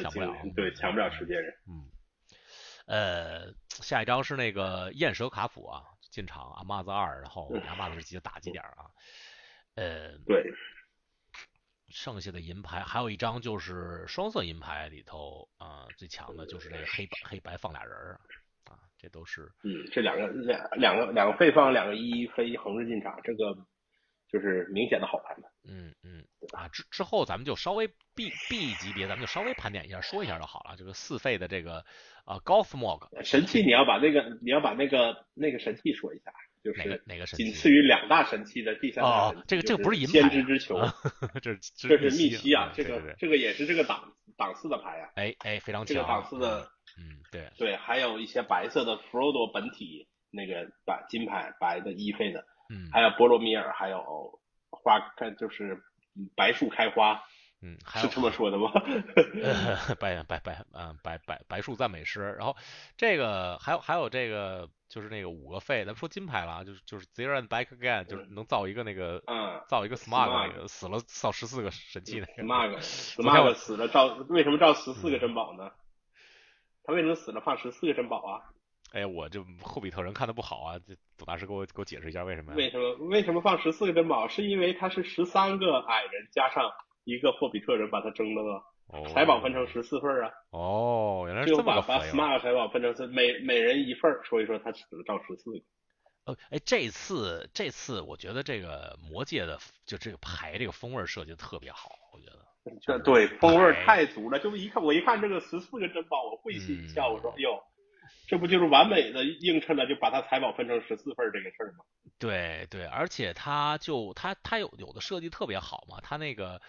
抢不了，对，抢不了持戒人。嗯，呃，下一张是那个燕蛇卡普啊，进场阿妈子二，然后阿妈子是记得打几点啊？呃，对，剩下的银牌还有一张就是双色银牌里头啊，最强的就是这个黑白黑白放俩人啊，这都是嗯，这两个两两个两个废放两个一飞横着进场，这个。就是明显的好牌嘛。嗯嗯啊，之之后咱们就稍微 B B 级别，咱们就稍微盘点一下，说一下就好了。这个四费的这个啊，Golf Mog 神器，你要把那个你要把那个那个神器说一下，就是哪个哪个神器？仅次于两大神器的第三大神器。哦，这个这个不是银牌。先知之球，这是这是密西啊，这个这个也是这个档档次的牌啊。哎哎，非常强。这个档次的，嗯对对，还有一些白色的 Frodo 本体那个白金牌白的一费的。嗯，还有波罗米尔，还有花，开就是白树开花，嗯，是这么说的吗？白白白，嗯，白白白树赞美诗。然后这个还有还有这个就是那个五个费，咱们说金牌了啊，就是就是 Zero and Back Again，就是能造一个那个，嗯，造一个 Smug 那个死了造十四个神器那个。Smug，Smug 死了造为什么造十四个珍宝呢？他为什么死了放十四个珍宝啊？哎，我这霍比特人看的不好啊，这董大师给我给我解释一下为什么？为什么为什么放十四个珍宝？是因为他是十三个矮人加上一个霍比特人把他争了吗？财宝分成十四份啊。哦，原来是这么个把把 smart 财宝分成是每每人一份，所以说他只能照十四个。呃，哎，这次这次我觉得这个魔界的就这个牌这个风味设计的特别好，我觉得。这对风味太足了，就是一看我一看这个十四个珍宝，我会心一笑，我说哟。这不就是完美的映衬了，就把它财宝分成十四份这个事儿吗？对对，而且它就它它有有的设计特别好嘛，它那个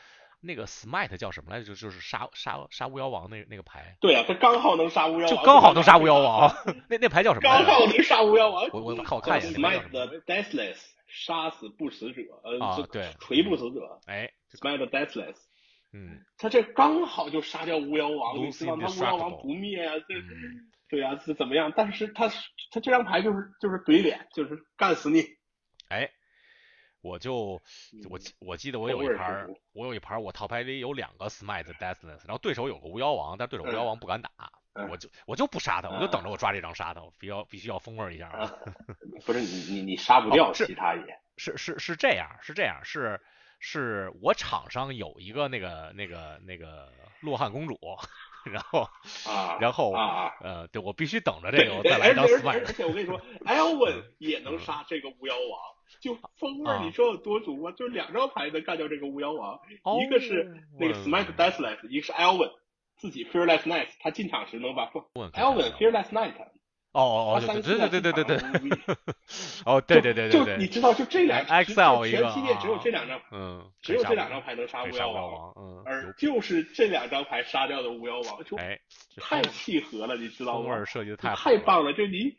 那个 smite 叫什么来着？就就是杀杀杀巫妖王那那个牌。对啊，它刚好能杀巫妖王。就刚好能杀巫妖王。那那牌叫什么？刚好能杀巫妖王。我我看我看一下。smite the deathless，杀死不死者。呃，对，锤不死者。哎，smite deathless。嗯。他这刚好就杀掉巫妖王，你知道他巫妖王不灭啊，这。对呀，是怎么样？但是他他这张牌就是就是怼脸，就是干死你。哎，我就我我记得我有一盘，我有一盘，我套牌里有两个 Smite Deathless，然后对手有个巫妖王，但对手巫妖王不敢打，我就我就不杀他，我就等着我抓这张杀他，我必要必须要风味一下啊。不是你你你杀不掉其他也。是是是这样是这样是是我场上有一个那个那个那个洛汗公主。然后啊，然后啊，呃，对我必须等着这个，我再来一张 s 而且我跟你说，Elvin 也能杀这个巫妖王，就风味你说有多足啊？就两张牌能干掉这个巫妖王，一个是那个 Smite Deathless，一个是 Elvin 自己 Fearless Night，他进场时能把 Elvin Fearless Night。哦哦 哦，对对对对对对对，哦对对对对，对你知道，就这两，XL 一个，全系列只有这两张，嗯，只有这两张牌能杀巫妖王，嗯，而就是这两张牌杀掉的巫妖王，就哎，太契合了，你知道吗？风味设计的太太棒了，就你，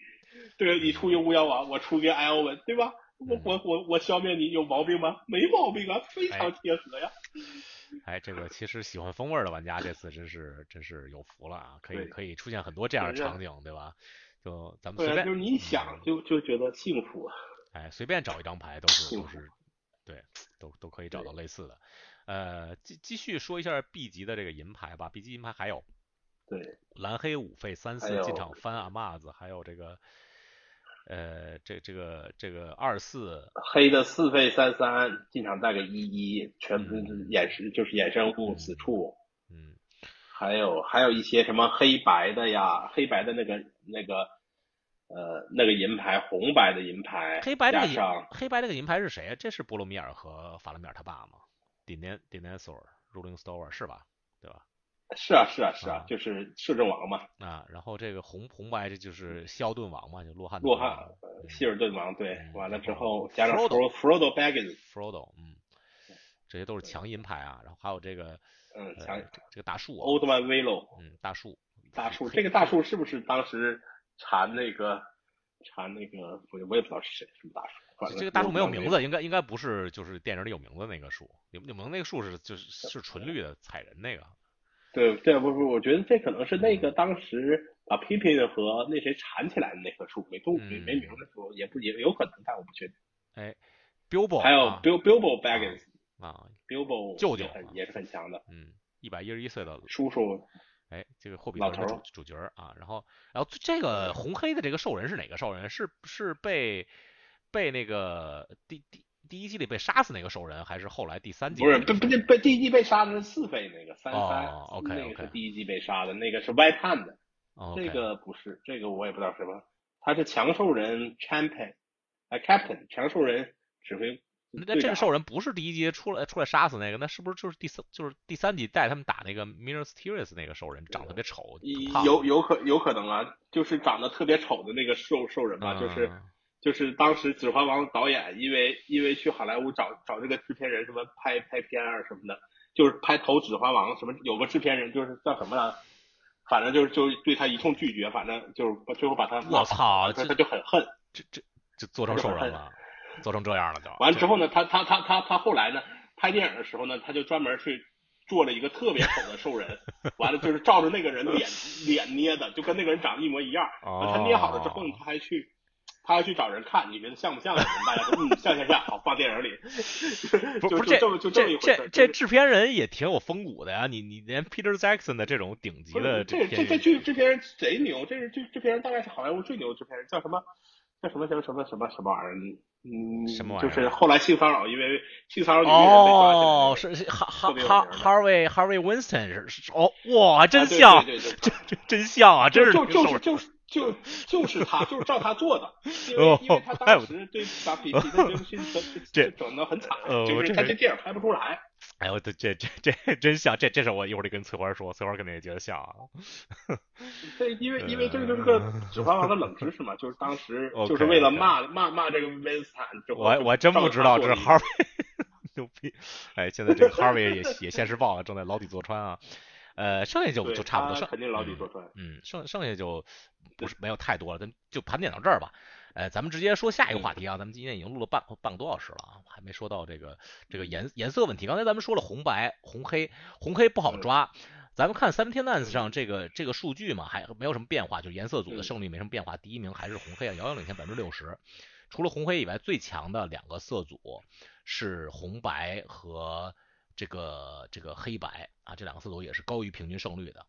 对，你出一个巫妖王，我出个艾欧文，对吧？我我我我消灭你有毛病吗？没毛病啊，非常贴合呀。哎，这个其实喜欢风味的玩家这次真是真是有福了啊，可以可以出现很多这样的场景，对吧？就咱们随便，就是你想就就觉得幸福。哎，随便找一张牌都是都是，对，都都可以找到类似的。呃，继继续说一下 B 级的这个银牌吧。B 级银牌还有，对，蓝黑五费三四进场翻阿玛子，还有这个，呃，这这个这个二四黑的四费三三进场带个一一，全部衍生就是衍生物此处。嗯，还有还有一些什么黑白的呀，黑白的那个那个。呃，那个银牌，红白的银牌，黑白这个银，黑白那个银牌是谁？这是波罗米尔和法拉米尔他爸吗 d i n e d i n e s o r Ruling Store 是吧？对吧？是啊，是啊，是啊，就是摄政王嘛。啊，然后这个红红白这就是希尔顿王嘛，就洛汉。洛汉，希尔顿王，对，完了之后加上 Frodo Baggins，Frodo，嗯，这些都是强银牌啊。然后还有这个，嗯，强这个大树，Old Man Willow，嗯，大树，大树，这个大树是不是当时？缠那个，缠那个，我我也不知道是谁，什么大树。这个大树没有名字，应该应该不是，就是电影里有名字那个树。有有名那个树是就是是纯绿的彩人那个。对对，不不，我觉得这可能是那个当时把 Pippin 和那谁缠起来的那棵树，没动没没名的树，也不也有可能，但我不确定。哎，Bilbo，还有 Bill Bilbo Baggins 啊，Bilbo 舅舅也是很强的，嗯，一百一十一岁的叔叔。哎，这个霍比特人主主角啊，然后，然后这个红黑的这个兽人是哪个兽人？是是被被那个第第第一季里被杀死那个兽人，还是后来第三季？不是，不不被第一季被杀的是四费那个三三，OK OK，那个是第一季被杀的，那个是 White Hand，这个不是，这个我也不知道什么，他是强兽人 Champion，哎，Captain 强兽人指挥。那这个兽人不是第一集出来出来杀死那个，那是不是就是第三就是第三集带他们打那个 Mysterious 那个兽人，长得特别丑？有有可有可能啊，就是长得特别丑的那个兽兽人吧，就是就是当时《指环王》导演因为因为去好莱坞找找这个制片人什么拍拍片啊什么的，就是拍投《指环王》什么有个制片人就是叫什么来，反正就是就对他一通拒绝，反正就是最后把他我操，他他就很恨，这这就做成兽人了。做成这样了就完之后呢，他他他他他后来呢，拍电影的时候呢，他就专门去做了一个特别丑的兽人，完了就是照着那个人脸脸捏的，就跟那个人长得一模一样。他捏好了之后呢，他还去他还去找人看，你觉得像不像？大家说嗯像像像，好放电影里。不不这就这这这制片人也挺有风骨的呀，你你连 Peter Jackson 的这种顶级的这这这剧制片人贼牛，这是这制片人大概是好莱坞最牛的制片人，叫什么叫什么什么什么什么什么玩意儿？嗯，什么玩意儿？就是后来性骚扰，因为性骚扰女人被抓哦，是哈哈哈 Harvey Harvey Winston 是哦，哇，真像，对对对，真真像啊，真是就就是就是就就是他，就是照他做的，因为因为他当时对把比皮的这个事这整的很惨，就是他这电影拍不出来。哎呦，这这这这真像，这这是我一会儿得跟翠花说，翠花肯定也觉得像啊。这，因为因为这个就是个《指环王》的冷知识嘛，就是当时就是为了骂骂骂这个温斯坦，我我真不知道这是哈维牛逼。哎，现在这个哈维也也现世报了，正在牢底坐穿啊。呃，剩下就就差不多，剩肯定牢底坐穿。嗯，剩剩下就不是没有太多了，咱就盘点到这儿吧。呃，咱们直接说下一个话题啊，咱们今天已经录了半半个多小时了啊，还没说到这个这个颜颜色问题。刚才咱们说了红白红黑，红黑不好抓。咱们看 Seventeen Lands 上这个这个数据嘛，还没有什么变化，就是颜色组的胜率没什么变化，第一名还是红黑啊，遥遥领先百分之六十。除了红黑以外，最强的两个色组是红白和这个这个黑白啊，这两个色组也是高于平均胜率的。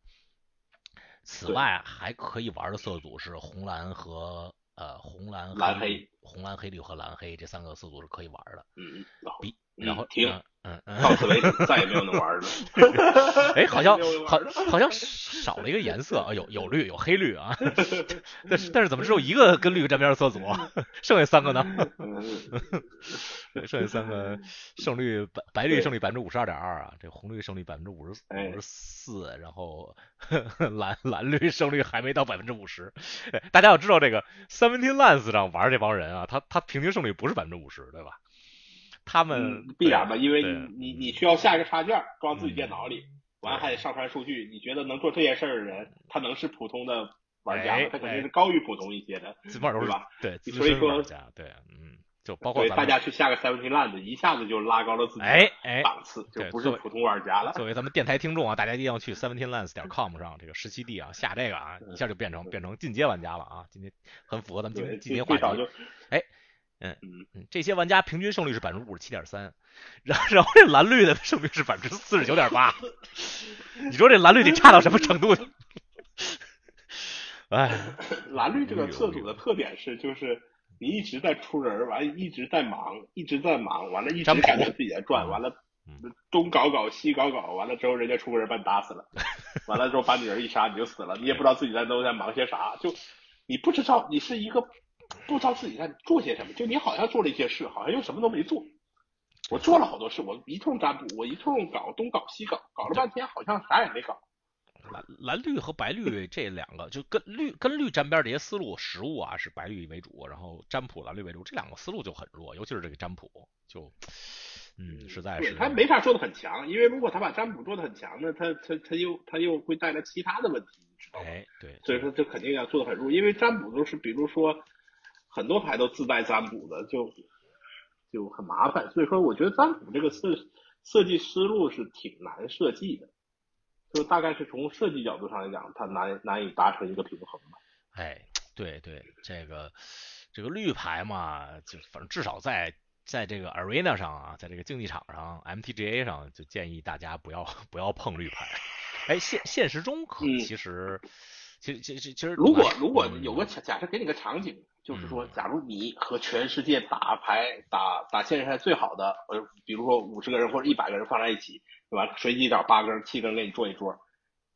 此外，还可以玩的色组是红蓝和。呃，红蓝蓝黑，红蓝黑绿和蓝黑这三个色组是可以玩的。嗯，比然后停，嗯，到此为止，再也没有能玩的。哎，好像 好好像少了一个颜色啊，有有绿有黑绿啊，但是但是怎么只有一个跟绿沾边的色组，剩下三个呢？剩下三个胜率白白绿胜率百分之五十二点二啊，这红绿胜率百分之五十五十四，然后蓝蓝绿胜率还没到百分之五十。大家要知道这个 Seventeen Lands 上玩这帮人啊，他他平均胜率不是百分之五十，对吧？他们必然吧，因为你你你需要下一个插件装自己电脑里，完还得上传数据。你觉得能做这件事儿的人，他能是普通的玩家吗？他肯定是高于普通一些的，对吧？对，所以说对，嗯。就包括大家去下个 Seventeen Land，一下子就拉高了自己哎哎档次，就不是普通玩家了。作为咱们电台听众啊，大家一定要去 Seventeen Lands 点 com 上这个十七 D 啊下这个啊，一下就变成变成进阶玩家了啊！今天很符合咱们今天今天话题。哎，嗯嗯，这些玩家平均胜率是百分之五十七点三，然然后这蓝绿的胜率是百分之四十九点八。你说这蓝绿得差到什么程度？哎，蓝绿这个测组的特点是就是。你一直在出人，完了一直在忙，一直在忙，完了一直感觉自己在转，完了东搞搞西搞搞，完了之后人家出个人把你打死了，完了之后把你人一杀你就死了，你也不知道自己在都在忙些啥，就你不知道你是一个不知道自己在做些什么，就你好像做了一些事，好像又什么都没做。我做了好多事，我一通占卜，我一通搞东搞西搞，搞了半天好像啥也没搞。蓝蓝绿和白绿这两个就跟绿跟绿沾边这些思路，实物啊是白绿为主，然后占卜蓝绿为主，这两个思路就很弱，尤其是这个占卜，就嗯实在是他没法做的很强，因为如果他把占卜做的很强呢，他他他又他又会带来其他的问题，你知道吗？哎，对，所以说这肯定要做的很弱，因为占卜都是比如说很多牌都自带占卜的，就就很麻烦，所以说我觉得占卜这个设设计思路是挺难设计的。就大概是从设计角度上来讲，它难难以达成一个平衡吧。哎，对对，这个这个绿牌嘛，就反正至少在在这个 arena 上啊，在这个竞技场上，MTGA 上就建议大家不要 不要碰绿牌。哎，现现实中可其实其实其实其实，如果如果有个假假设给你个场景，就是说，假如你和全世界打牌打打现实赛最好的，呃，比如说五十个人或者一百个人放在一起。对吧？随机找八个人、七个人给你坐一桌，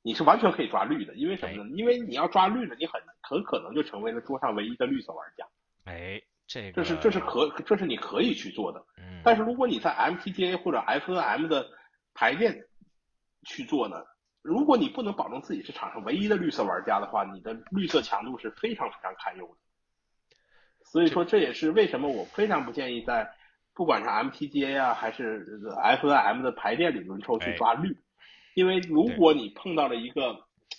你是完全可以抓绿的，因为什么呢？因为你要抓绿的，你很很可能就成为了桌上唯一的绿色玩家。哎，这这是这是可这是你可以去做的。嗯。但是如果你在 MTGA 或者 FNM 的排练去做呢？如果你不能保证自己是场上唯一的绿色玩家的话，你的绿色强度是非常非常堪忧的。所以说，这也是为什么我非常不建议在。不管是 MTGA 啊，还是 FNM 的排店里轮抽去抓绿，因为如果你碰到了一个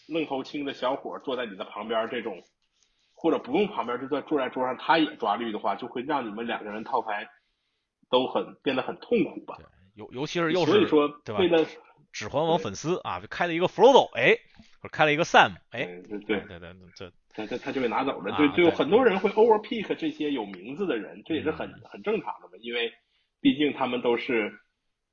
愣头青的小伙坐在你的旁边，这种或者不用旁边就在坐在桌上，他也抓绿的话，就会让你们两个人套牌都很变得很痛苦吧。尤尤其是又是所以说为了指环王粉丝啊，就开了一个 Frodo，哎，或者开了一个 Sam，哎，对对对对，这。他他他就被拿走了，就就很多人会 overpick 这些有名字的人，这也是很很正常的嘛，因为毕竟他们都是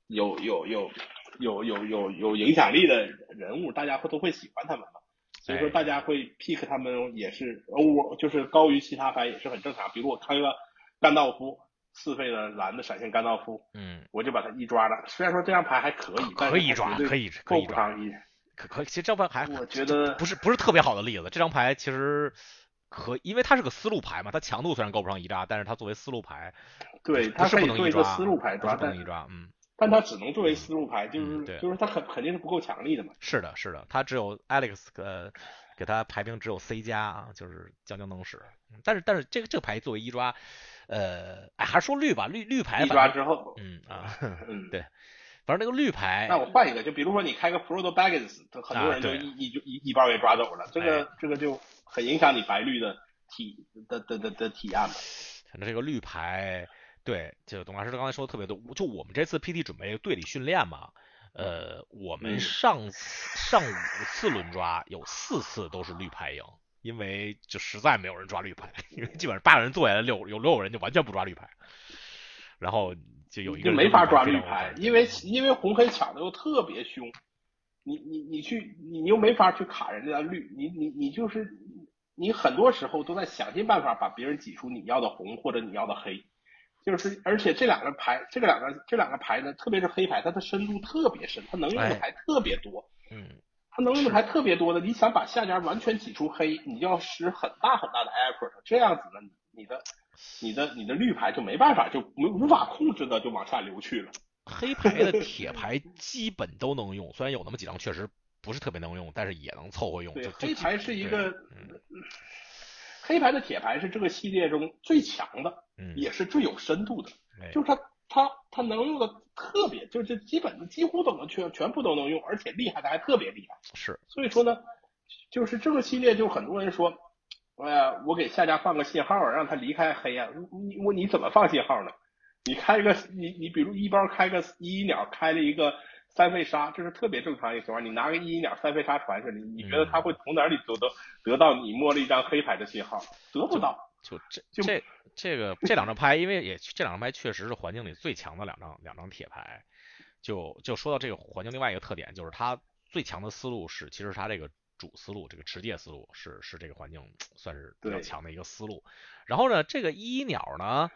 有有有有有有有影响力的人物，大家会都会喜欢他们嘛，所以说大家会 pick 他们也是 over 就是高于其他牌也是很正常。比如我开个甘道夫四费的蓝的闪现甘道夫，嗯，我就把他一抓了。虽然说这张牌还可以，可以抓，可以可以抓。可可，其实这张牌还我觉得不是不是特别好的例子。这张牌其实可因为它是个思路牌嘛，它强度虽然够不上一扎，但是它作为思路牌，对，它是不能一抓，思路牌抓，不能一抓，嗯。但它只能作为思路牌，就是就是它肯肯定是不够强力的嘛。是的，是的，它只有 Alex 呃给它排名只有 C 加啊，就是将将能使。但是但是这个这个牌作为一抓，呃，哎还是说绿吧，绿绿牌一抓之后，嗯啊，嗯对。反正那个绿牌，那我换一个，就比如说你开个 Proto Baggins，很多人就一一就一一包给抓走了，这个这个就很影响你白绿的体的的的的体验嘛。反正这个绿牌，对，就董老师刚才说的特别多。就我们这次 PT 准备队里训练嘛，呃，我们上上五次轮抓有四次都是绿牌赢，因为就实在没有人抓绿牌，因为基本上八个人坐下来，六有六个人就完全不抓绿牌，然后。就有一个没法抓绿牌，因为因为红黑抢的又特别凶，你你你去你又没法去卡人家的绿，你你你就是你很多时候都在想尽办法把别人挤出你要的红或者你要的黑，就是而且这两个牌这个两个这两个牌呢，特别是黑牌，它的深度特别深，它能用的牌特别多，嗯，它能用的牌特别多的，你想把下家完全挤出黑，你要使很大很大的 effort，这样子呢，你的。你的你的绿牌就没办法，就没无法控制的就往下流去了。黑牌的铁牌基本都能用，虽然有那么几张确实不是特别能用，但是也能凑合用。对，黑牌是一个，黑牌的铁牌是这个系列中最强的，也是最有深度的。就是它它它能用的特别，就是基本几乎都能全全部都能用，而且厉害的还特别厉害。是，所以说呢，就是这个系列就很多人说。哎，我给下家放个信号，让他离开黑暗。你我你怎么放信号呢？你开一个，你你比如一包开个一鸟，开了一个三费杀，这是特别正常一个情况。你拿个一鸟三费杀传上去，你觉得他会从哪里得得得到你摸了一张黑牌的信号？得不到。就这这这个这两张牌，因为也这两张牌确实是环境里最强的两张两张铁牌。就就说到这个环境，另外一个特点就是它最强的思路是，其实它这个。主思路，这个持戒思路是是这个环境算是比较强的一个思路。然后呢，这个一鸟呢，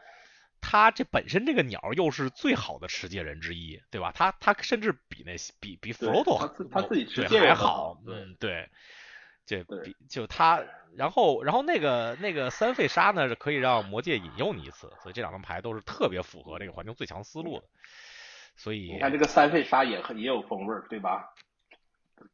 它这本身这个鸟又是最好的持戒人之一，对吧？它它甚至比那比比弗罗多他自己持戒还好。嗯，对，这比就它，然后然后那个那个三费杀呢，是可以让魔戒引诱你一次，所以这两张牌都是特别符合这个环境最强思路的。所以你看这个三费杀也也有风味，对吧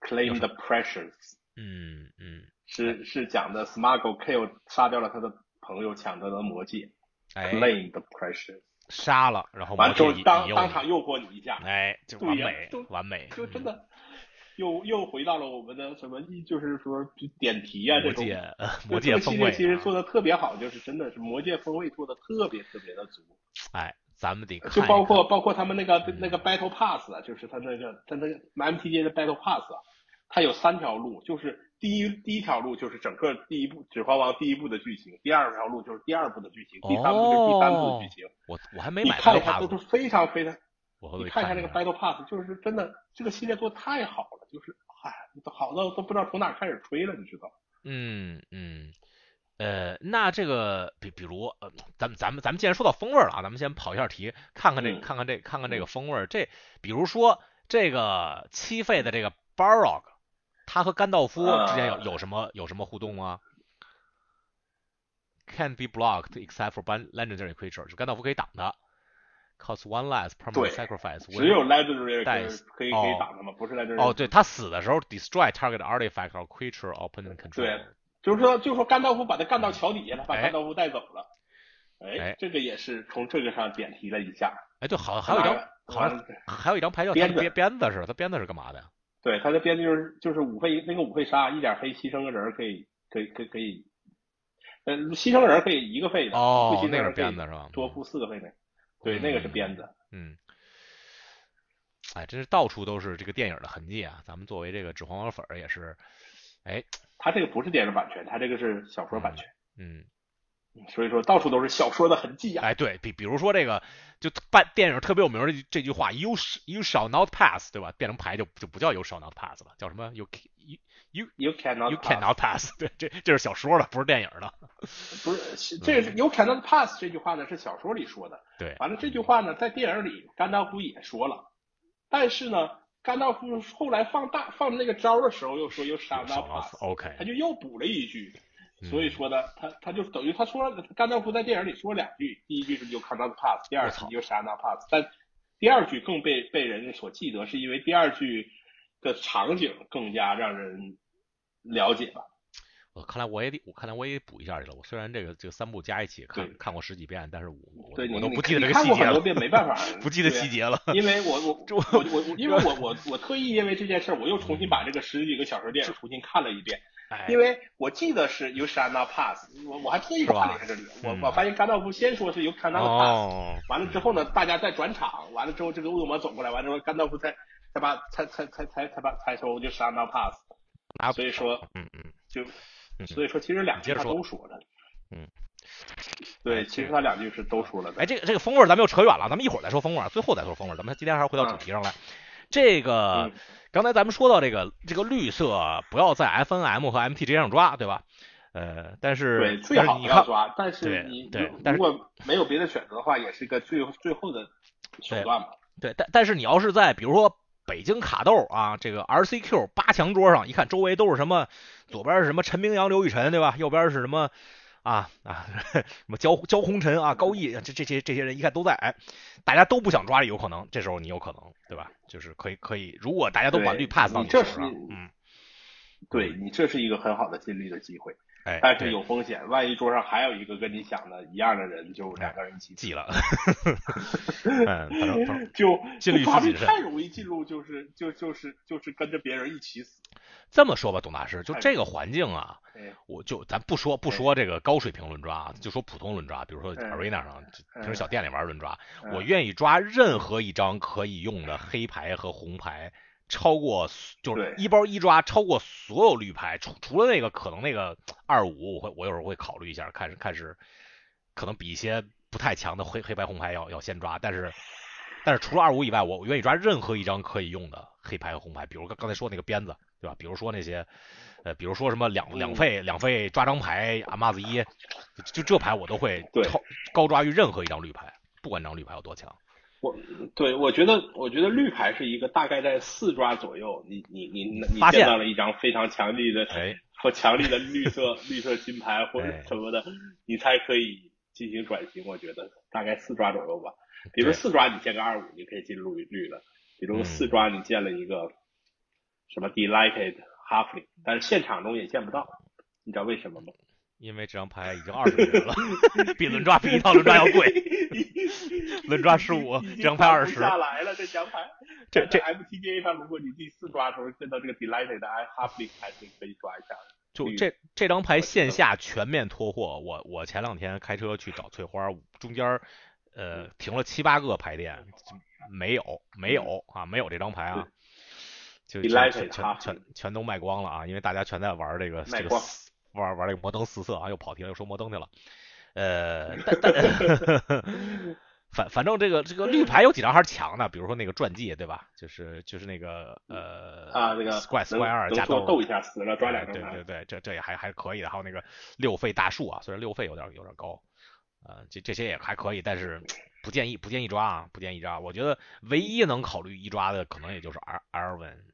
？Claim the pressures。嗯嗯，是是讲的，Smuggle kill 杀掉了他的朋友，抢他的魔戒，Claim the precious，杀了，然后完之后当当场诱惑你一下，哎，就完美，完美，就真的又又回到了我们的什么，就是说点题啊这种，魔戒风味其实做的特别好，就是真的是魔戒风味做的特别特别的足，哎，咱们得就包括包括他们那个那个 Battle Pass 啊，就是他那个他那个 MTG 的 Battle Pass 啊。它有三条路，就是第一第一条路就是整个第一部《指环王》第一部的剧情，第二条路就是第二部的剧情，第三部就是第三部的剧情。我我还没买。你看一下都是非常非常，你看一下那个 Battle Pass，就是真的这个系列做太好了，就是嗨，好到都不知道从哪开始吹了，你知道？嗯嗯，呃，那这个比比如呃，咱们咱们咱们既然说到风味了啊，咱们先跑一下题，看看这看看这看看这个风味。这比如说这个七费的这个 Barog。他和甘道夫之间有有什么有什么互动吗？Can't be blocked except for legendary creature，就甘道夫可以挡他。Cause one less permanent sacrifice。只有 legendary 可以可以挡他吗？不是 legendary。哦，对他死的时候 destroy target artifact or creature opponent control。对，就是说，就是说甘道夫把他干到桥底下，了把甘道夫带走了。哎，这个也是从这个上点题了一下。哎，对，好像还有一张，好像还有一张牌叫鞭鞭鞭子是，他鞭子是干嘛的呀？对，他的编的就是就是五费那个五费杀一点黑牺牲个人可以可以可以可以，呃，牺牲个人可以一个费的哦，那个鞭子是吧？多付四个费的，对，那个是鞭子。嗯，哎，真是到处都是这个电影的痕迹啊！咱们作为这个纸黄王粉儿也是，哎，他这个不是电影版权，他这个是小说版权。嗯。所以说，到处都是小说的痕迹呀。哎，对比，比如说这个，就办电影特别有名的这句话，“You you shall not pass”，对吧？变成牌就就不叫 “You shall not pass” 了，叫什么？“You you you you cannot you cannot pass”。对，这这是小说的，不是电影的。不是，这是 “You cannot pass” 这句话呢，是小说里说的。对，完了这句话呢，在电影里甘道夫也说了，但是呢，甘道夫后来放大放那个招的时候又说 “You shall not pass”，OK，他就又补了一句。所以说呢，他他就等于他说了，甘道夫在电影里说两句，第一句是 You cannot pass，第二句 You shall not pass，但第二句更被被人所记得，是因为第二句的场景更加让人了解吧。我看来我也得，我看来我也得补一下去了。我虽然这个这个三部加一起看看过十几遍，但是我我我都不记得这个细节了。遍没办法，不记得细节了。因为我我 我我我因为我我我特意因为这件事，我又重新把这个十几个小时电影重新看了一遍。因为我记得是 You shall not pass，我我还特意看了一下这里，我我发现甘道夫先说是 You cannot pass，完了之后呢，大家再转场，完了之后这个恶魔走过来，完了之后甘道夫才才把才才才才才把才说 You shall not pass，所以说嗯嗯就。所以说，其实两句他都说了，嗯，对，其实他两句是都说了的。哎，这个这个风味咱们又扯远了，咱们一会儿再说风味，最后再说风味。咱们今天还是回到主题上来。这个刚才咱们说到这个这个绿色不要在 F N M 和 M T 之间上抓，对吧？呃，但是对最好不要抓，但是你对，如果没有别的选择的话，也是一个最最后的手段嘛。对，但但是你要是在比如说。北京卡豆啊，这个 RCQ 八强桌上一看，周围都是什么？左边是什么陈明阳、刘雨辰，对吧？右边是什么啊啊？什么焦焦红尘啊、高毅，这这些这些人一看都在，哎，大家都不想抓，有可能，这时候你有可能，对吧？就是可以可以，如果大家都把绿 pass 到你手上，嗯，对你这是一个很好的进绿的机会。哎，但是有风险，万一桌上还有一个跟你想的一样的人，就两个人一起挤了。嗯，就进律法律太容易进入，就是就就是就是跟着别人一起死。这么说吧，董大师，就这个环境啊，我就咱不说不说这个高水平轮抓，就说普通轮抓，比如说 arena 上平时小店里玩轮抓，我愿意抓任何一张可以用的黑牌和红牌。超过就是一包一抓，超过所有绿牌，除除了那个可能那个 二五，我会我有时候会考虑一下，看是看是可能比一些不太强的黑黑白红牌要要先抓，但是但是除了二五以外，我我愿意抓任何一张可以用的黑牌和红牌，比如刚刚才说那个鞭子，对吧？比如说那些呃，比如说什么两两费两费抓张牌，阿妈子一，就这牌我都会超高抓于任何一张绿牌，不管这张绿牌有多强。我对我觉得，我觉得绿牌是一个大概在四抓左右，你你你你见到了一张非常强力的或强力的绿色 绿色金牌或者什么的，你才可以进行转型。我觉得大概四抓左右吧。比如四抓你见个二五，你可以进绿绿了；比如四抓你见了一个什么 delighted halfly，但是现场中也见不到，你知道为什么吗？因为这张牌已经二十元了，比轮抓比一套轮抓要贵。轮抓十五，这张牌二十。下来了，这张牌。这这 MTGA 上，如果你第四抓的时候见到这个 Delighted I Halfling 牌，你可以抓一下。就这这张牌线下全面脱货。我我前两天开车去找翠花，中间呃停了七八个牌店，没有没有啊，没有这张牌啊。就全全全全都卖光了啊，因为大家全在玩这个这个。玩玩这个摩登四色啊，又跑题了，又说摩登去了。呃，但 但 反反正这个这个绿牌有几张还是强的，比如说那个传记，对吧？就是就是那个呃啊那个 square square 加斗斗一下死了抓两张对对对，这这也还还可以的。还有那个六费大树啊，虽然六费有点有点高，呃这这些也还可以，但是不建议不建议抓啊，不建议抓。我觉得唯一能考虑一抓的，可能也就是 R R 文。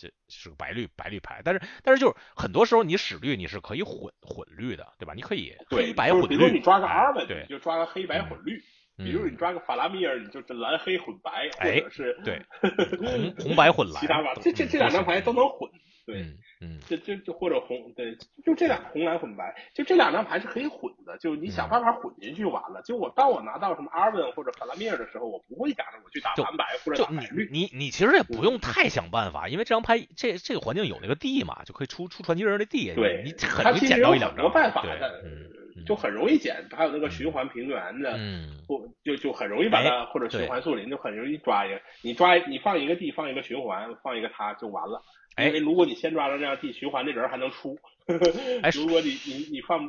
这是个白绿白绿牌，但是但是就是很多时候你使绿你是可以混混绿的，对吧？你可以黑白混绿。比如你抓个阿尔文，对，就抓个黑白混绿。比如你抓个法拉米尔，你就是蓝黑混白，或者是对 红红白混蓝。其他吧，这这这两张牌都能混。对，嗯，这这就或者红，对，就这两红蓝混白，就这两张牌是可以混的，就你想办法混进去就完了。就我当我拿到什么阿文或者法拉米尔的时候，我不会想着我去打蓝白或者打白绿。你你其实也不用太想办法，因为这张牌这这个环境有那个地嘛，就可以出出传奇人的地，对，你很容易捡到一两张。多办法的，就很容易捡，还有那个循环平原的，或就就很容易把它或者循环树林就很容易抓一个。你抓你放一个地，放一个循环，放一个它就完了。因为如果你先抓到这样地循环，这人还能出。哎，如果你你你放，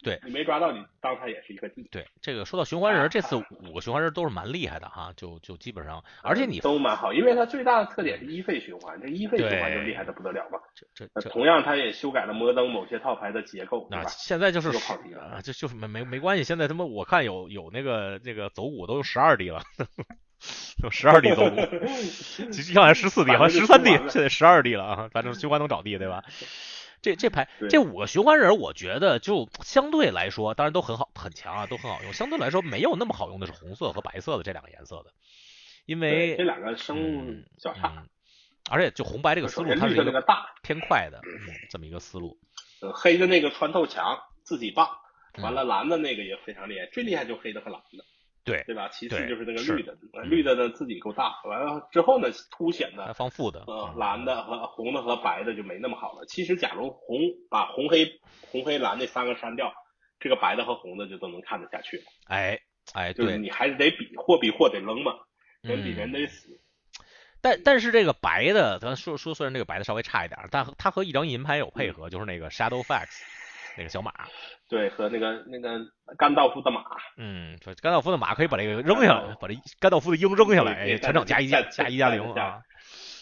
对，你没抓到，你当他也是一个地。对，这个说到循环人，这次五个循环人都是蛮厉害的哈，就就基本上，而且你都蛮好，因为它最大的特点是一费循环，这一费循环就厉害的不得了嘛。这这同样，它也修改了摩登某些套牌的结构，那现在就是跑题了，就就是没没没关系，现在他妈我看有有那个这个走五都用十二 D 了。有十二其实好像十四 D，好像十三 D，现在十二 D 了啊。反正循环能找地，对吧？这这牌这五个循环人，我觉得就相对来说，当然都很好很强啊，都很好用。相对来说，没有那么好用的是红色和白色的这两个颜色的，因为这两个生物较差，而且就红白这个思路，它是一个大偏快的这么一个思路。黑的那个穿透强，自己棒。完了，蓝的那个也非常厉害，最厉害就黑的和蓝的。对对吧？其次就是那个绿的，绿的呢自己够大，完了之后呢凸显的放负的，呃，蓝的和红的和白的就没那么好了。其实假如红把红黑红黑蓝那三个删掉，这个白的和红的就都能看得下去了。哎哎，就是你还是得比，货比货得扔嘛，人比人得死。但但是这个白的，咱说说虽然这个白的稍微差一点，但它和一张银牌有配合，就是那个 Shadow Fax。那个小马，对，和那个那个甘道夫的马，嗯，说甘道夫的马可以把这个扔下来，把这甘道夫的鹰扔下来，全场加一加加一加零啊，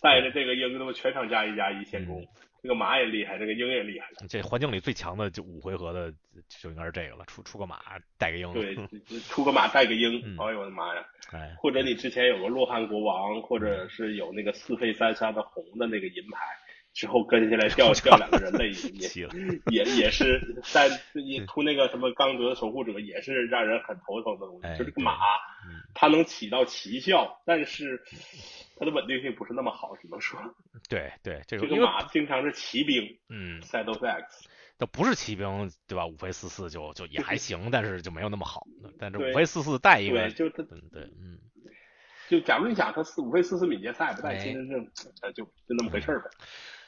带着这个鹰，那么全场加一加一先攻。这个马也厉害，这个鹰也厉害。这环境里最强的就五回合的就应该是这个了，出出个马带个鹰。对，出个马带个鹰，哎呦我的妈呀！哎，或者你之前有个洛汗国王，或者是有那个四费三杀的红的那个银牌。之后跟下来 掉掉两个人类 也也也是 在你出那个什么刚德守护者也是让人很头疼的东西，就这个马，它能起到奇效，但是它的稳定性不是那么好，只能说。对对，这个马经常是骑兵，嗯 X，都不是骑兵对吧？五飞四四就就也还行，但是就没有那么好。但是五飞四四带一个，就它，对，嗯，就假如你想它四五飞四四敏捷赛不带，其实是就就那么回事儿呗。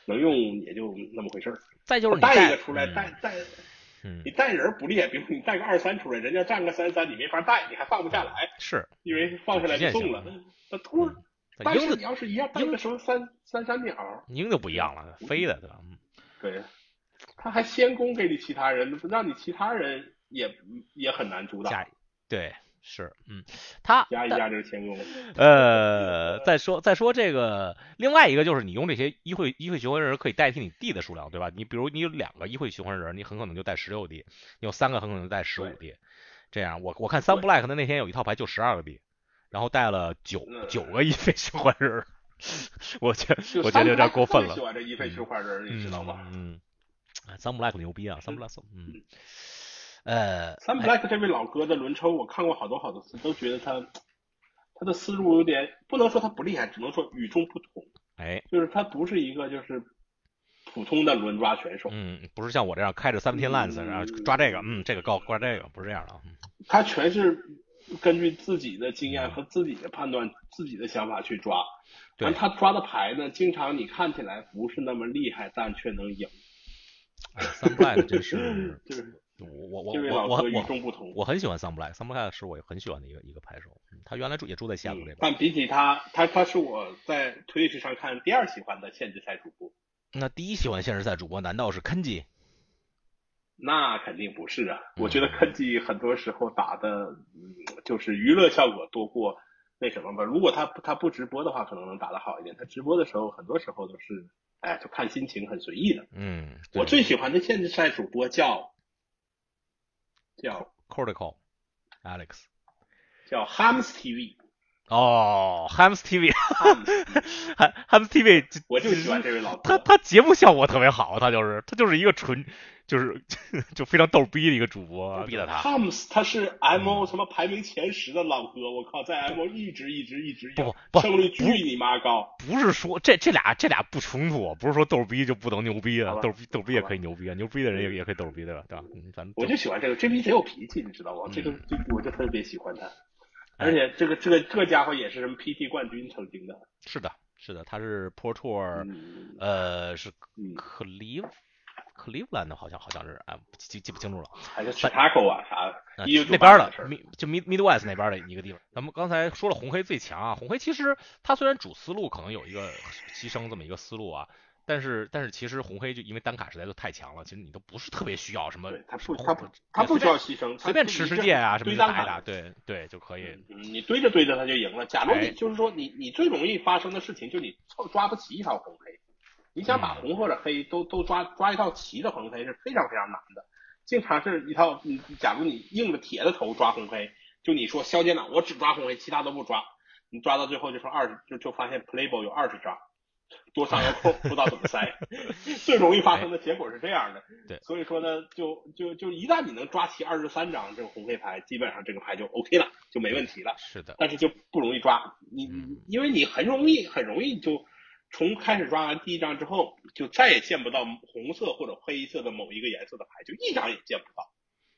能用也就那么回事儿。再就是带一个出来，带带，你带人不厉害，比如你带个二三出来，人家站个三三，你没法带，你还放不下来。是，因为放下来就送了。那突然，但是你要是一样带个什么三三三鸟，鹰就不一样了，飞的对吧？对，他还先攻给你其他人，让你其他人也也很难阻挡。对。是，嗯，他加一加这个前攻。呃，再说再说这个，另外一个就是你用这些议会议会循环人可以代替你地的数量，对吧？你比如你有两个议会循环人，你很可能就带十六地；你有三个，很可能带十五地。这样，我我看三 black 的那天有一套牌就十二个地，然后带了九九个议会循环人，我觉我觉得有点过分了。喜欢这议会循环人，你知道吗？嗯，三 black 牛逼啊，三 black，嗯。呃，三 black 这位老哥的轮抽，我看过好多好多次，都觉得他他的思路有点不能说他不厉害，只能说与众不同。哎，就是他不是一个就是普通的轮抓选手，嗯，不是像我这样开着三天 lance 然后抓这个，嗯，这个高抓这个，不是这样的。他全是根据自己的经验和自己的判断、自己的想法去抓。对，他抓的牌呢，经常你看起来不是那么厉害，但却能赢。三 black 这是 就是。我我我我我我我很喜欢桑布莱，桑布莱是我很喜欢的一个一个拍手。他原来住也住在西雅图这边。但比起他，他他是我在推史上看第二喜欢的限制赛主播。那第一喜欢限制赛主播难道是坑基？那肯定不是啊！我觉得坑基很多时候打的，就是娱乐效果多过那什么吧。如果他他不直播的话，可能能打得好一点。他直播的时候，很多时候都是，哎，就看心情，很随意的。嗯，我最喜欢的限制赛主播叫。叫 Cortical Alex，叫 Hams TV，哦，Hams TV，Hams TV，我就喜欢这位老他他节目效果特别好，他就是他就是一个纯。就是 就非常逗逼的一个主播，逼的他。汤姆斯他是 M O 什么排名前十的老哥，我靠，在 M O 一直一直一直不不胜率巨你妈高。不是说这这俩这俩不冲突，不是说逗逼就不能牛逼啊，逗逼逗逼也可以牛逼啊，牛逼的人也也可以逗逼对吧？对吧？咱我就喜欢这个，这逼贼有脾气，你知道吗？这个就我就特别喜欢他，而且这个这个这家伙也是什么 P T 冠军曾经的。是的，是的，他是 Pro Tour，呃，是克利夫。Cleveland 好像好像是哎，记记不清楚了，还是 Chicago 啊啥的，那边的就 Mid Midwest 那边的一个地方。咱们刚才说了红黑最强啊，红黑其实它虽然主思路可能有一个牺牲这么一个思路啊，但是但是其实红黑就因为单卡实在都太强了，其实你都不是特别需要什么，他不他不他不需要牺牲，随便吃世界啊什么打一打，对对就可以。你堆着堆着他就赢了。假如你就是说你你最容易发生的事情就你抓不齐一套红黑。你想把红或者黑都都抓抓一套齐的红黑是非常非常难的，经常是一套，你假如你硬着铁的头抓红黑，就你说削尖脑，我只抓红黑，其他都不抓，你抓到最后就说二十，就就发现 playable 有二十张多上个扣，不知道怎么塞。最容易发生的结果是这样的。对，所以说呢，就就就一旦你能抓齐二十三张这个红黑牌，基本上这个牌就 OK 了，就没问题了。是的。但是就不容易抓你，因为你很容易很容易就从开始抓完第一张之后，就再也见不到红色或者黑色的某一个颜色的牌，就一张也见不到。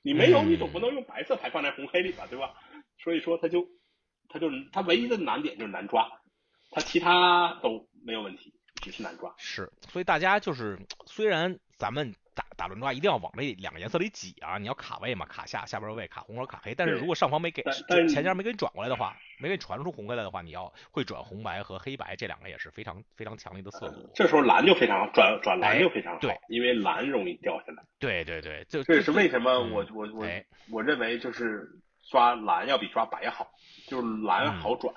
你没有，你总不能用白色牌放在红黑里吧，对吧？所以说，它就它就它唯一的难点就是难抓。它其他都没有问题，只是难抓。是，所以大家就是虽然咱们打打轮抓一定要往这两个颜色里挤啊，你要卡位嘛，卡下下边位，卡红和卡黑。但是如果上方没给前家没给你转过来的话，没给你传出红回来的话，你要会转红白和黑白这两个也是非常非常强力的色组。这时候蓝就非常好，转转蓝就非常好，对，因为蓝容易掉下来。对对对，这这是为什么我我我我认为就是抓蓝要比抓白好，就是蓝好转。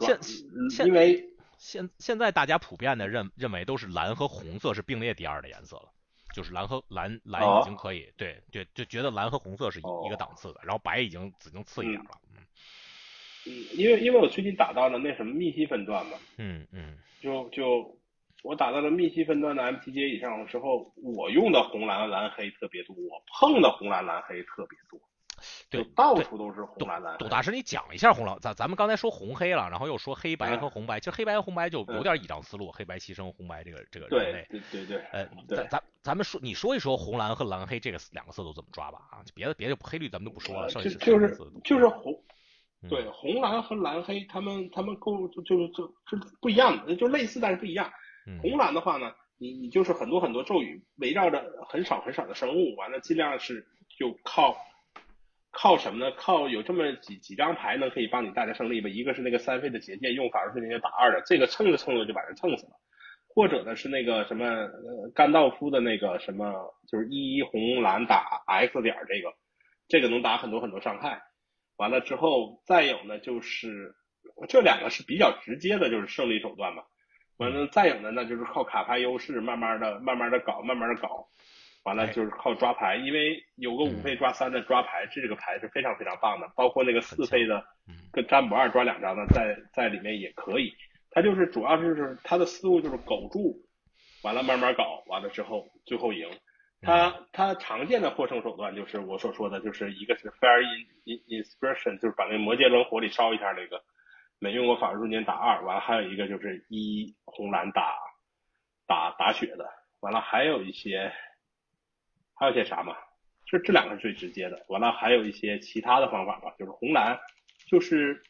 现现因为现现在大家普遍的认认为都是蓝和红色是并列第二的颜色了，就是蓝和蓝蓝已经可以对对就觉得蓝和红色是一个档次的，然后白已经已经次一点了。嗯，因为因为我最近打到了那什么密西分段嘛，嗯嗯，就就我打到了密西分段的 MTJ 以上的时候，我用的红蓝蓝黑特别多，我碰的红蓝蓝黑特别多。对，到处都是红蓝蓝。董大师，你讲一下红蓝，咱咱们刚才说红黑了，然后又说黑白和红白，其实黑白和红白就有点倚仗思路，黑白牺牲，红白这个这个人类。对对对对。呃，咱咱咱们说，你说一说红蓝和蓝黑这个两个色都怎么抓吧啊？别的别的黑绿咱们就不说了，剩下就是就是红，对红蓝和蓝黑，他们他们构就是就就不一样的，就类似但是不一样。红蓝的话呢，你你就是很多很多咒语围绕着很少很少的生物，完了尽量是就靠。靠什么呢？靠有这么几几张牌能可以帮你带来胜利吧？一个是那个三费的结界，用法术瞬间打二的，这个蹭着蹭着就把人蹭死了。或者呢是那个什么呃甘道夫的那个什么，就是一红蓝打 X 点这个，这个能打很多很多伤害。完了之后再有呢就是这两个是比较直接的，就是胜利手段嘛。完了再有呢那就是靠卡牌优势，慢慢的慢慢的搞，慢慢的搞。完了就是靠抓牌，因为有个五费抓三的抓牌，这个牌是非常非常棒的。包括那个四费的，跟占卜二抓两张的，在在里面也可以。他就是主要就是他的思路就是苟住，完了慢慢搞，完了之后最后赢。他他常见的获胜手段就是我所说的，就是一个是 Fire In Inspiration，就是把那魔戒轮火里烧一下那个，没用过法术瞬间打二。完了还有一个就是一红蓝打打打血的。完了还有一些。还有些啥嘛？这这两个是最直接的。完了，还有一些其他的方法吧，就是红蓝，就是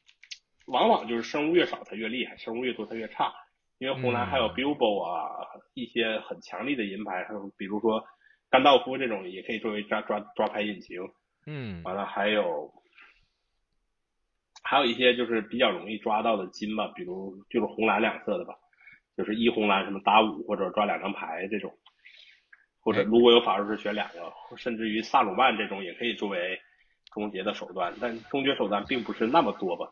往往就是生物越少它越厉害，生物越多它越差。因为红蓝还有 Bilbo 啊，一些很强力的银牌，还有比如说甘道夫这种也可以作为抓抓抓牌引擎。嗯。完了，还有还有一些就是比较容易抓到的金吧，比如就是红蓝两色的吧，就是一红蓝什么打五或者抓两张牌这种。或者如果有法术是选两个，甚至于萨鲁曼这种也可以作为终结的手段，但终结手段并不是那么多吧。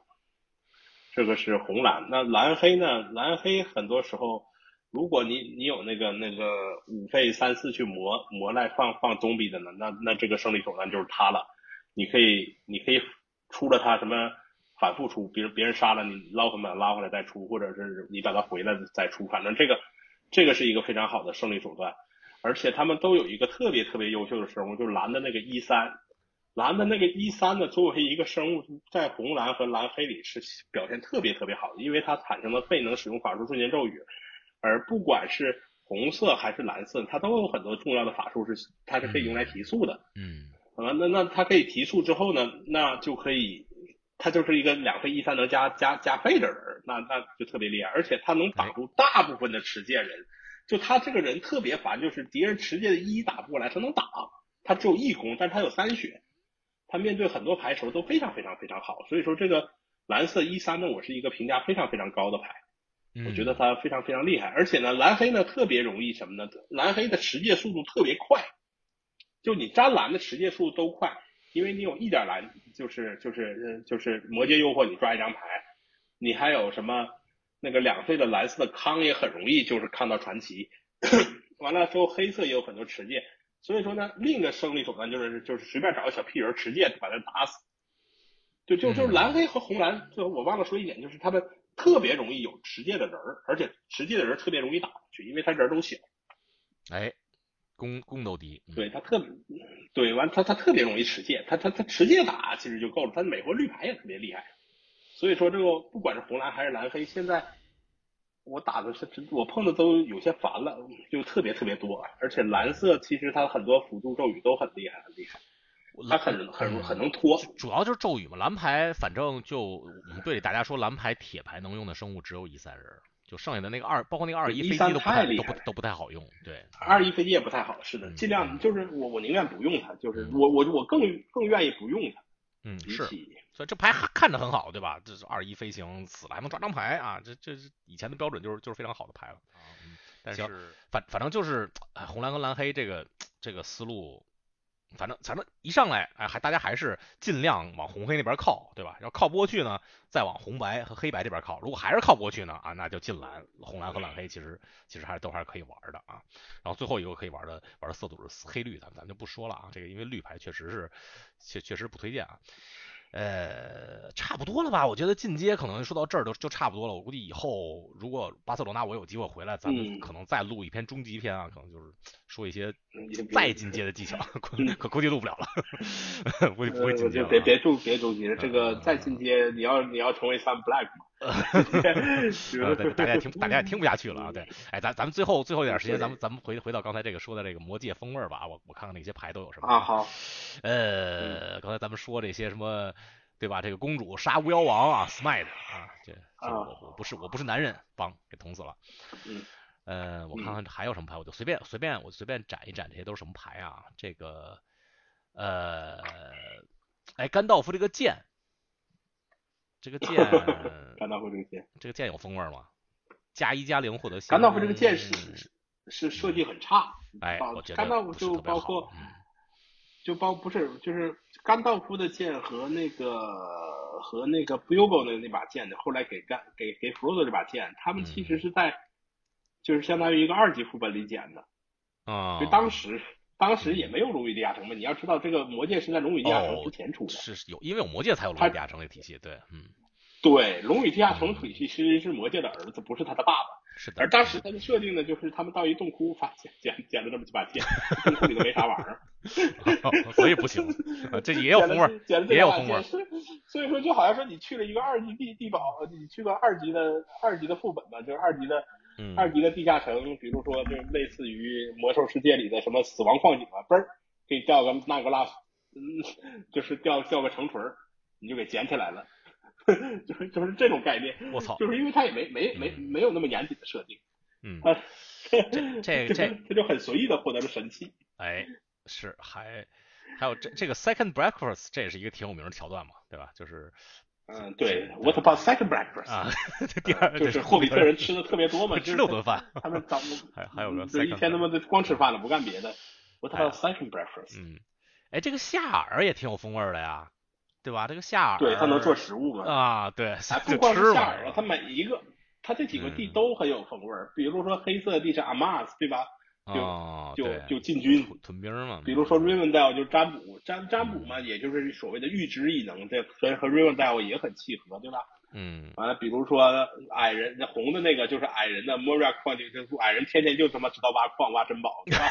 这个是红蓝，那蓝黑呢？蓝黑很多时候，如果你你有那个那个五费三四去磨磨来放放中比的呢，那那这个胜利手段就是他了。你可以你可以出了他什么反复出，比如别人杀了你捞回来拉回来再出，或者是你把他回来再出，反正这个这个是一个非常好的胜利手段。而且他们都有一个特别特别优秀的生物，就是蓝的那个一三，蓝的那个一三呢，作为一个生物，在红蓝和蓝黑里是表现特别特别好的，因为它产生了费能使用法术瞬间咒语，而不管是红色还是蓝色，它都有很多重要的法术是它是可以用来提速的。嗯，啊，那那它可以提速之后呢，那就可以，它就是一个两费一三能加加加倍的人，那那就特别厉害，而且它能挡住大部分的持剑人。就他这个人特别烦，就是敌人持戒的一打不过来，他能打，他只有一攻，但是他有三血，他面对很多牌时候都非常非常非常好，所以说这个蓝色一三呢，我是一个评价非常非常高的牌，我觉得他非常非常厉害，而且呢蓝黑呢特别容易什么呢？蓝黑的持戒速度特别快，就你粘蓝的持戒速度都快，因为你有一点蓝，就是就是就是魔界诱惑你抓一张牌，你还有什么？那个两岁的蓝色的康也很容易，就是看到传奇。完了之后，黑色也有很多持戒，所以说呢，另一个胜利手段就是就是随便找个小屁人持戒把他打死。就就就是蓝黑和红蓝，最后我忘了说一点，就是他们特别容易有持戒的人儿，而且持戒的人特别容易打过去，因为他人都小。哎，攻攻都低。对他特，对完他他特别容易持戒，他他他持戒打其实就够了。他美国绿牌也特别厉害，所以说这个不管是红蓝还是蓝黑，现在我打的是我碰的都有些烦了，就特别特别多。而且蓝色其实它很多辅助咒语都很厉害，很厉害。他很很很能拖，主要就是咒语嘛。蓝牌反正就我们队里大家说蓝牌铁牌能用的生物只有一三人，就剩下的那个二，包括那个二一飞机都不太都不都不太好用。对，二一飞机也不太好，是的，尽量就是我我宁愿不用它，就是我我我更更愿意不用它。嗯，是，所以这牌看着很好，对吧？这是二一飞行死了还能抓张牌啊，这这是以前的标准就是就是非常好的牌了。但是反反正就是红蓝跟蓝黑这个这个思路。反正反正一上来，哎，还大家还是尽量往红黑那边靠，对吧？要靠不过去呢，再往红白和黑白这边靠。如果还是靠不过去呢，啊，那就进蓝，红蓝和蓝黑其实其实还是都还是可以玩的啊。然后最后一个可以玩的玩的色组是黑绿，咱咱就不说了啊。这个因为绿牌确实是确确实不推荐啊。呃，差不多了吧？我觉得进阶可能说到这儿就就差不多了。我估计以后如果巴塞罗那我有机会回来，咱们可能再录一篇终极篇啊，可能就是说一些再进阶的技巧，可估计录不了了，估计不会进阶了。别别注别终极，这个再进阶，你要你要成为 Sun Black 吗？对，大家听大家也听不下去了啊！对，哎，咱咱们最后最后一点时间，咱们咱们回回到刚才这个说的这个魔界风味吧，我我看看那些牌都有什么啊？好，呃，刚才咱们说这些什么，对吧？这个公主杀巫妖王啊，Smite 啊，这我我不是我不是男人，帮给捅死了。嗯，呃，我看看还有什么牌，我就随便随便我随便展一展，这些都是什么牌啊？这个，呃，哎，甘道夫这个剑。这个剑，甘道夫这个剑，这个剑有风味吗？加一加零获得。甘道夫这个剑是是设计很差。哎，我觉得甘道夫就包括，就包不是就是甘道夫的剑和那个和那个 Bugle 的那把剑的，后来给甘给给 Frodo 这把剑，他们其实是在就是相当于一个二级副本里捡的。啊。就当时。当时也没有龙与地下城嘛，你要知道这个魔界是在龙与地下城之前出的，是有，因为有魔界才有龙与地下城的体系，对，嗯，对，龙与地下城体系其实是魔界的儿子，不是他的爸爸，是的。而当时他的设定呢，就是他们到一洞窟发现捡捡了这么几把剑，洞窟里头没啥玩意儿，所以不行，这也有风味，也有风味。所以说，就好像说你去了一个二级地地堡，你去个二级的二级的副本吧，就是二级的。二级的地下城，比如说就类似于魔兽世界里的什么死亡矿井啊，嘣儿给掉个那个拉，嗯，就是掉掉个城锤儿，你就给捡起来了，就是就是这种概念。我操！就是因为它也没没没没有那么严谨的设定，嗯，这这 他就很随意的获得了神器。哎，是还还有这这个 second breakfast，这也是一个挺有名的桥段嘛，对吧？就是。嗯，对，What about second breakfast？啊，第二就是霍比特人吃的特别多嘛，吃六顿饭。他们早 还还有个一天他妈的光吃饭了，不干别的。What about second breakfast？嗯，哎，这个夏尔也挺有风味的呀，对吧？这个夏尔，对他能做食物嘛？啊，对，不光是夏尔，他每一个，他这几个地都很有风味。比如说黑色地是 Amas，对吧？就就就进军屯兵嘛，比如说 Rivendell 就是占卜占占卜嘛，也就是所谓的预知异能，这所以和 Rivendell 也很契合，对吧？嗯，完了，比如说矮人那红的那个就是矮人的 Moria 矿井，就矮人天天就他妈知道挖矿挖珍宝，对吧？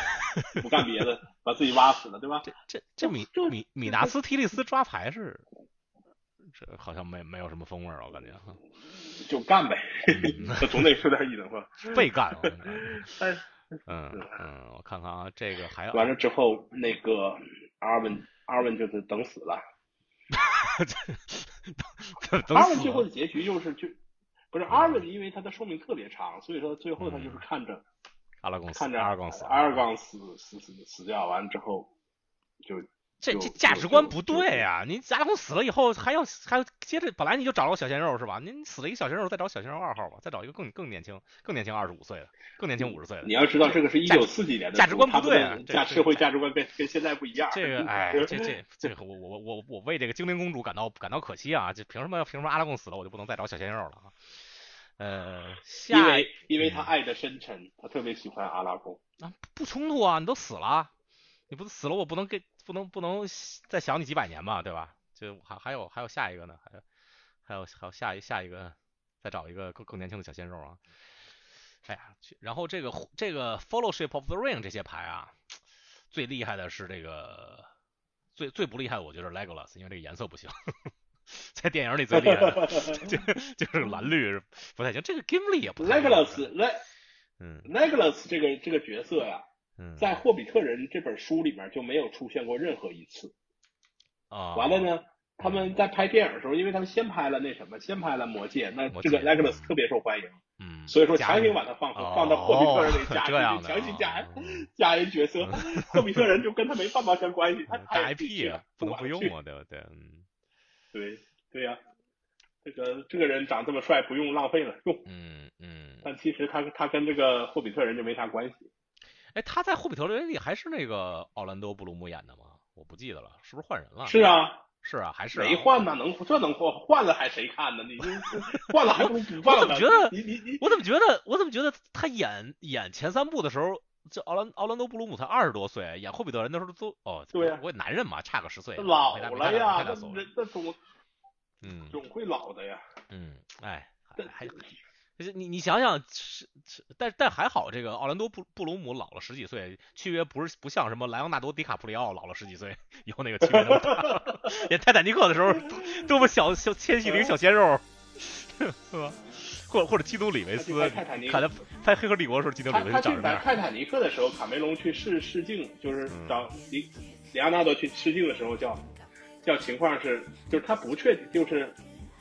不干别的，把自己挖死了，对吧？这这这米米米纳斯提利斯抓牌是，这好像没没有什么风味儿，我感觉哈，就干呗，他总得说点异能吧？被干，但。嗯嗯，我看看啊，这个还完了之后，那个阿文阿文就是等死了。阿文最后的结局就是就不是阿文，因为他的寿命特别长，所以说最后他就是看着阿拉贡看着阿尔贡死，阿尔贡死死死死掉完了之后就。这这价值观不对呀！你贾公死了以后还要还要接着，本来你就找了个小鲜肉是吧？您死了一个小鲜肉，再找小鲜肉二号吧，再找一个更更年轻、更年轻二十五岁的，更年轻五十岁的。你要知道，这个是一九四几年的价值观不对啊，价社会价值观跟跟现在不一样。这个哎，这这这个我我我我为这个精灵公主感到感到可惜啊！这凭什么凭什么阿拉贡死了我就不能再找小鲜肉了啊？呃，因为因为他爱的深沉，他特别喜欢阿拉贡。啊，不冲突啊！你都死了，你不死了我不能给。不能不能再想你几百年吧，对吧？就还还有还有下一个呢，还有还有还有下一下一个再找一个更更年轻的小鲜肉啊。哎呀，然后这个这个 Fellowship of the Ring 这些牌啊，最厉害的是这个最最不厉害的，我觉得 Legolas，因为这个颜色不行。在电影里最厉害的就就是蓝绿不太行，这个 Gimli 也不 Legolas，Le 嗯，Legolas 这个这个角色呀，在《霍比特人》这本书里面就没有出现过任何一次啊。完了呢，他们在拍电影的时候，因为他们先拍了那什么，先拍了《魔戒》，那这个 Legolas 特别受欢迎，嗯，所以说强行把他放放到《霍比特人》里 加进去，强行加 加一角色，霍比特人就跟他没半毛钱关系，他太 IP 啊，不能不用啊，对不对？嗯。对对呀，这个这个人长这么帅，不用浪费了，用。嗯嗯。但其实他他跟这个霍比特人就没啥关系。哎，他在霍比特人里还是那个奥兰多·布鲁姆演的吗？我不记得了，是不是换人了？是啊，是啊，还是没换呢？能这能换？换了还谁看呢？你 换了还不如不换了？我怎么觉得？你你你，我怎么觉得？我怎么觉得他演演前三部的时候，这奥兰奥兰多·布鲁姆才二十多岁，演霍比特人的时候都哦，对呀，我男人嘛，差个十岁，老了呀，那那总。嗯，总会老的呀。嗯，哎，还你你想想，是是，但但还好，这个奥兰多布布鲁姆老了十几岁，区别不是不像什么莱昂纳多迪卡普里奥老了十几岁，以后那个区别那么大。演泰坦尼克的时候，多么小小纤细的一个小鲜肉，是吧？或者或者基努里维斯，看他在黑客帝国的时候，基努里维斯长什么样？泰坦尼克的时候，卡梅隆去试试镜，就是找里里昂纳多去试镜的时候叫。叫情况是，就是他不确定，就是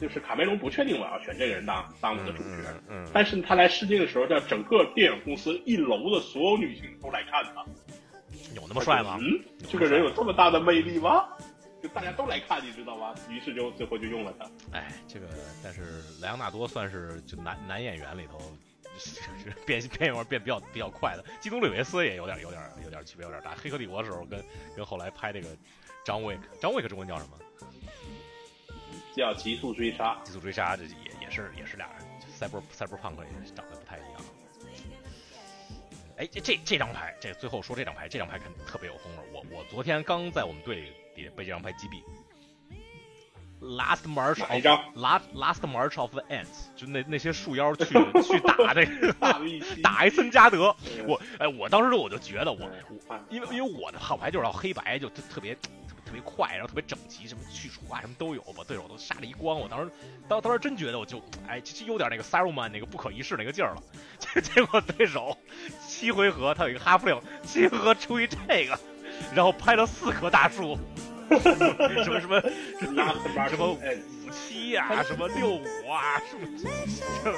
就是卡梅隆不确定我要选这个人当当我的主角，嗯，但是他来试镜的时候，叫整个电影公司一楼的所有女性都来看他，有那么帅吗？嗯，这个人有这么大的魅力吗？就大家都来看，你知道吗？于是就最后就用了他。哎，这个但是莱昂纳多算是就男男演员里头变变味变比较比较快的，基努里维斯也有点有点有点区别有点大，黑客帝国的时候跟跟后来拍这个。张卫，张卫克中文叫什么？叫极速追杀。极速追杀，这也也是也是俩人，赛博赛博朋克也长得不太一样。哎，这这这张牌，这最后说这张牌，这张牌肯特别有风味。我我昨天刚在我们队里被这张牌击毙。Last March of Last Last March of the Ants，就那那些树妖去 去打这个 打埃 森加德。我哎，我当时我就觉得我我因为因为我的号牌就是要黑白，就特别。特别快，然后特别整齐，什么去除啊，什么都有，把对手都杀了一光。我当时，当当时真觉得，我就，哎，其实有点那个 Saruman 那个不可一世那个劲儿了。结结果对手七回合，他有一个哈弗令，七回合出一这个，然后拍了四棵大树，什么什么什么什么五七呀，什么六五啊，什么这四，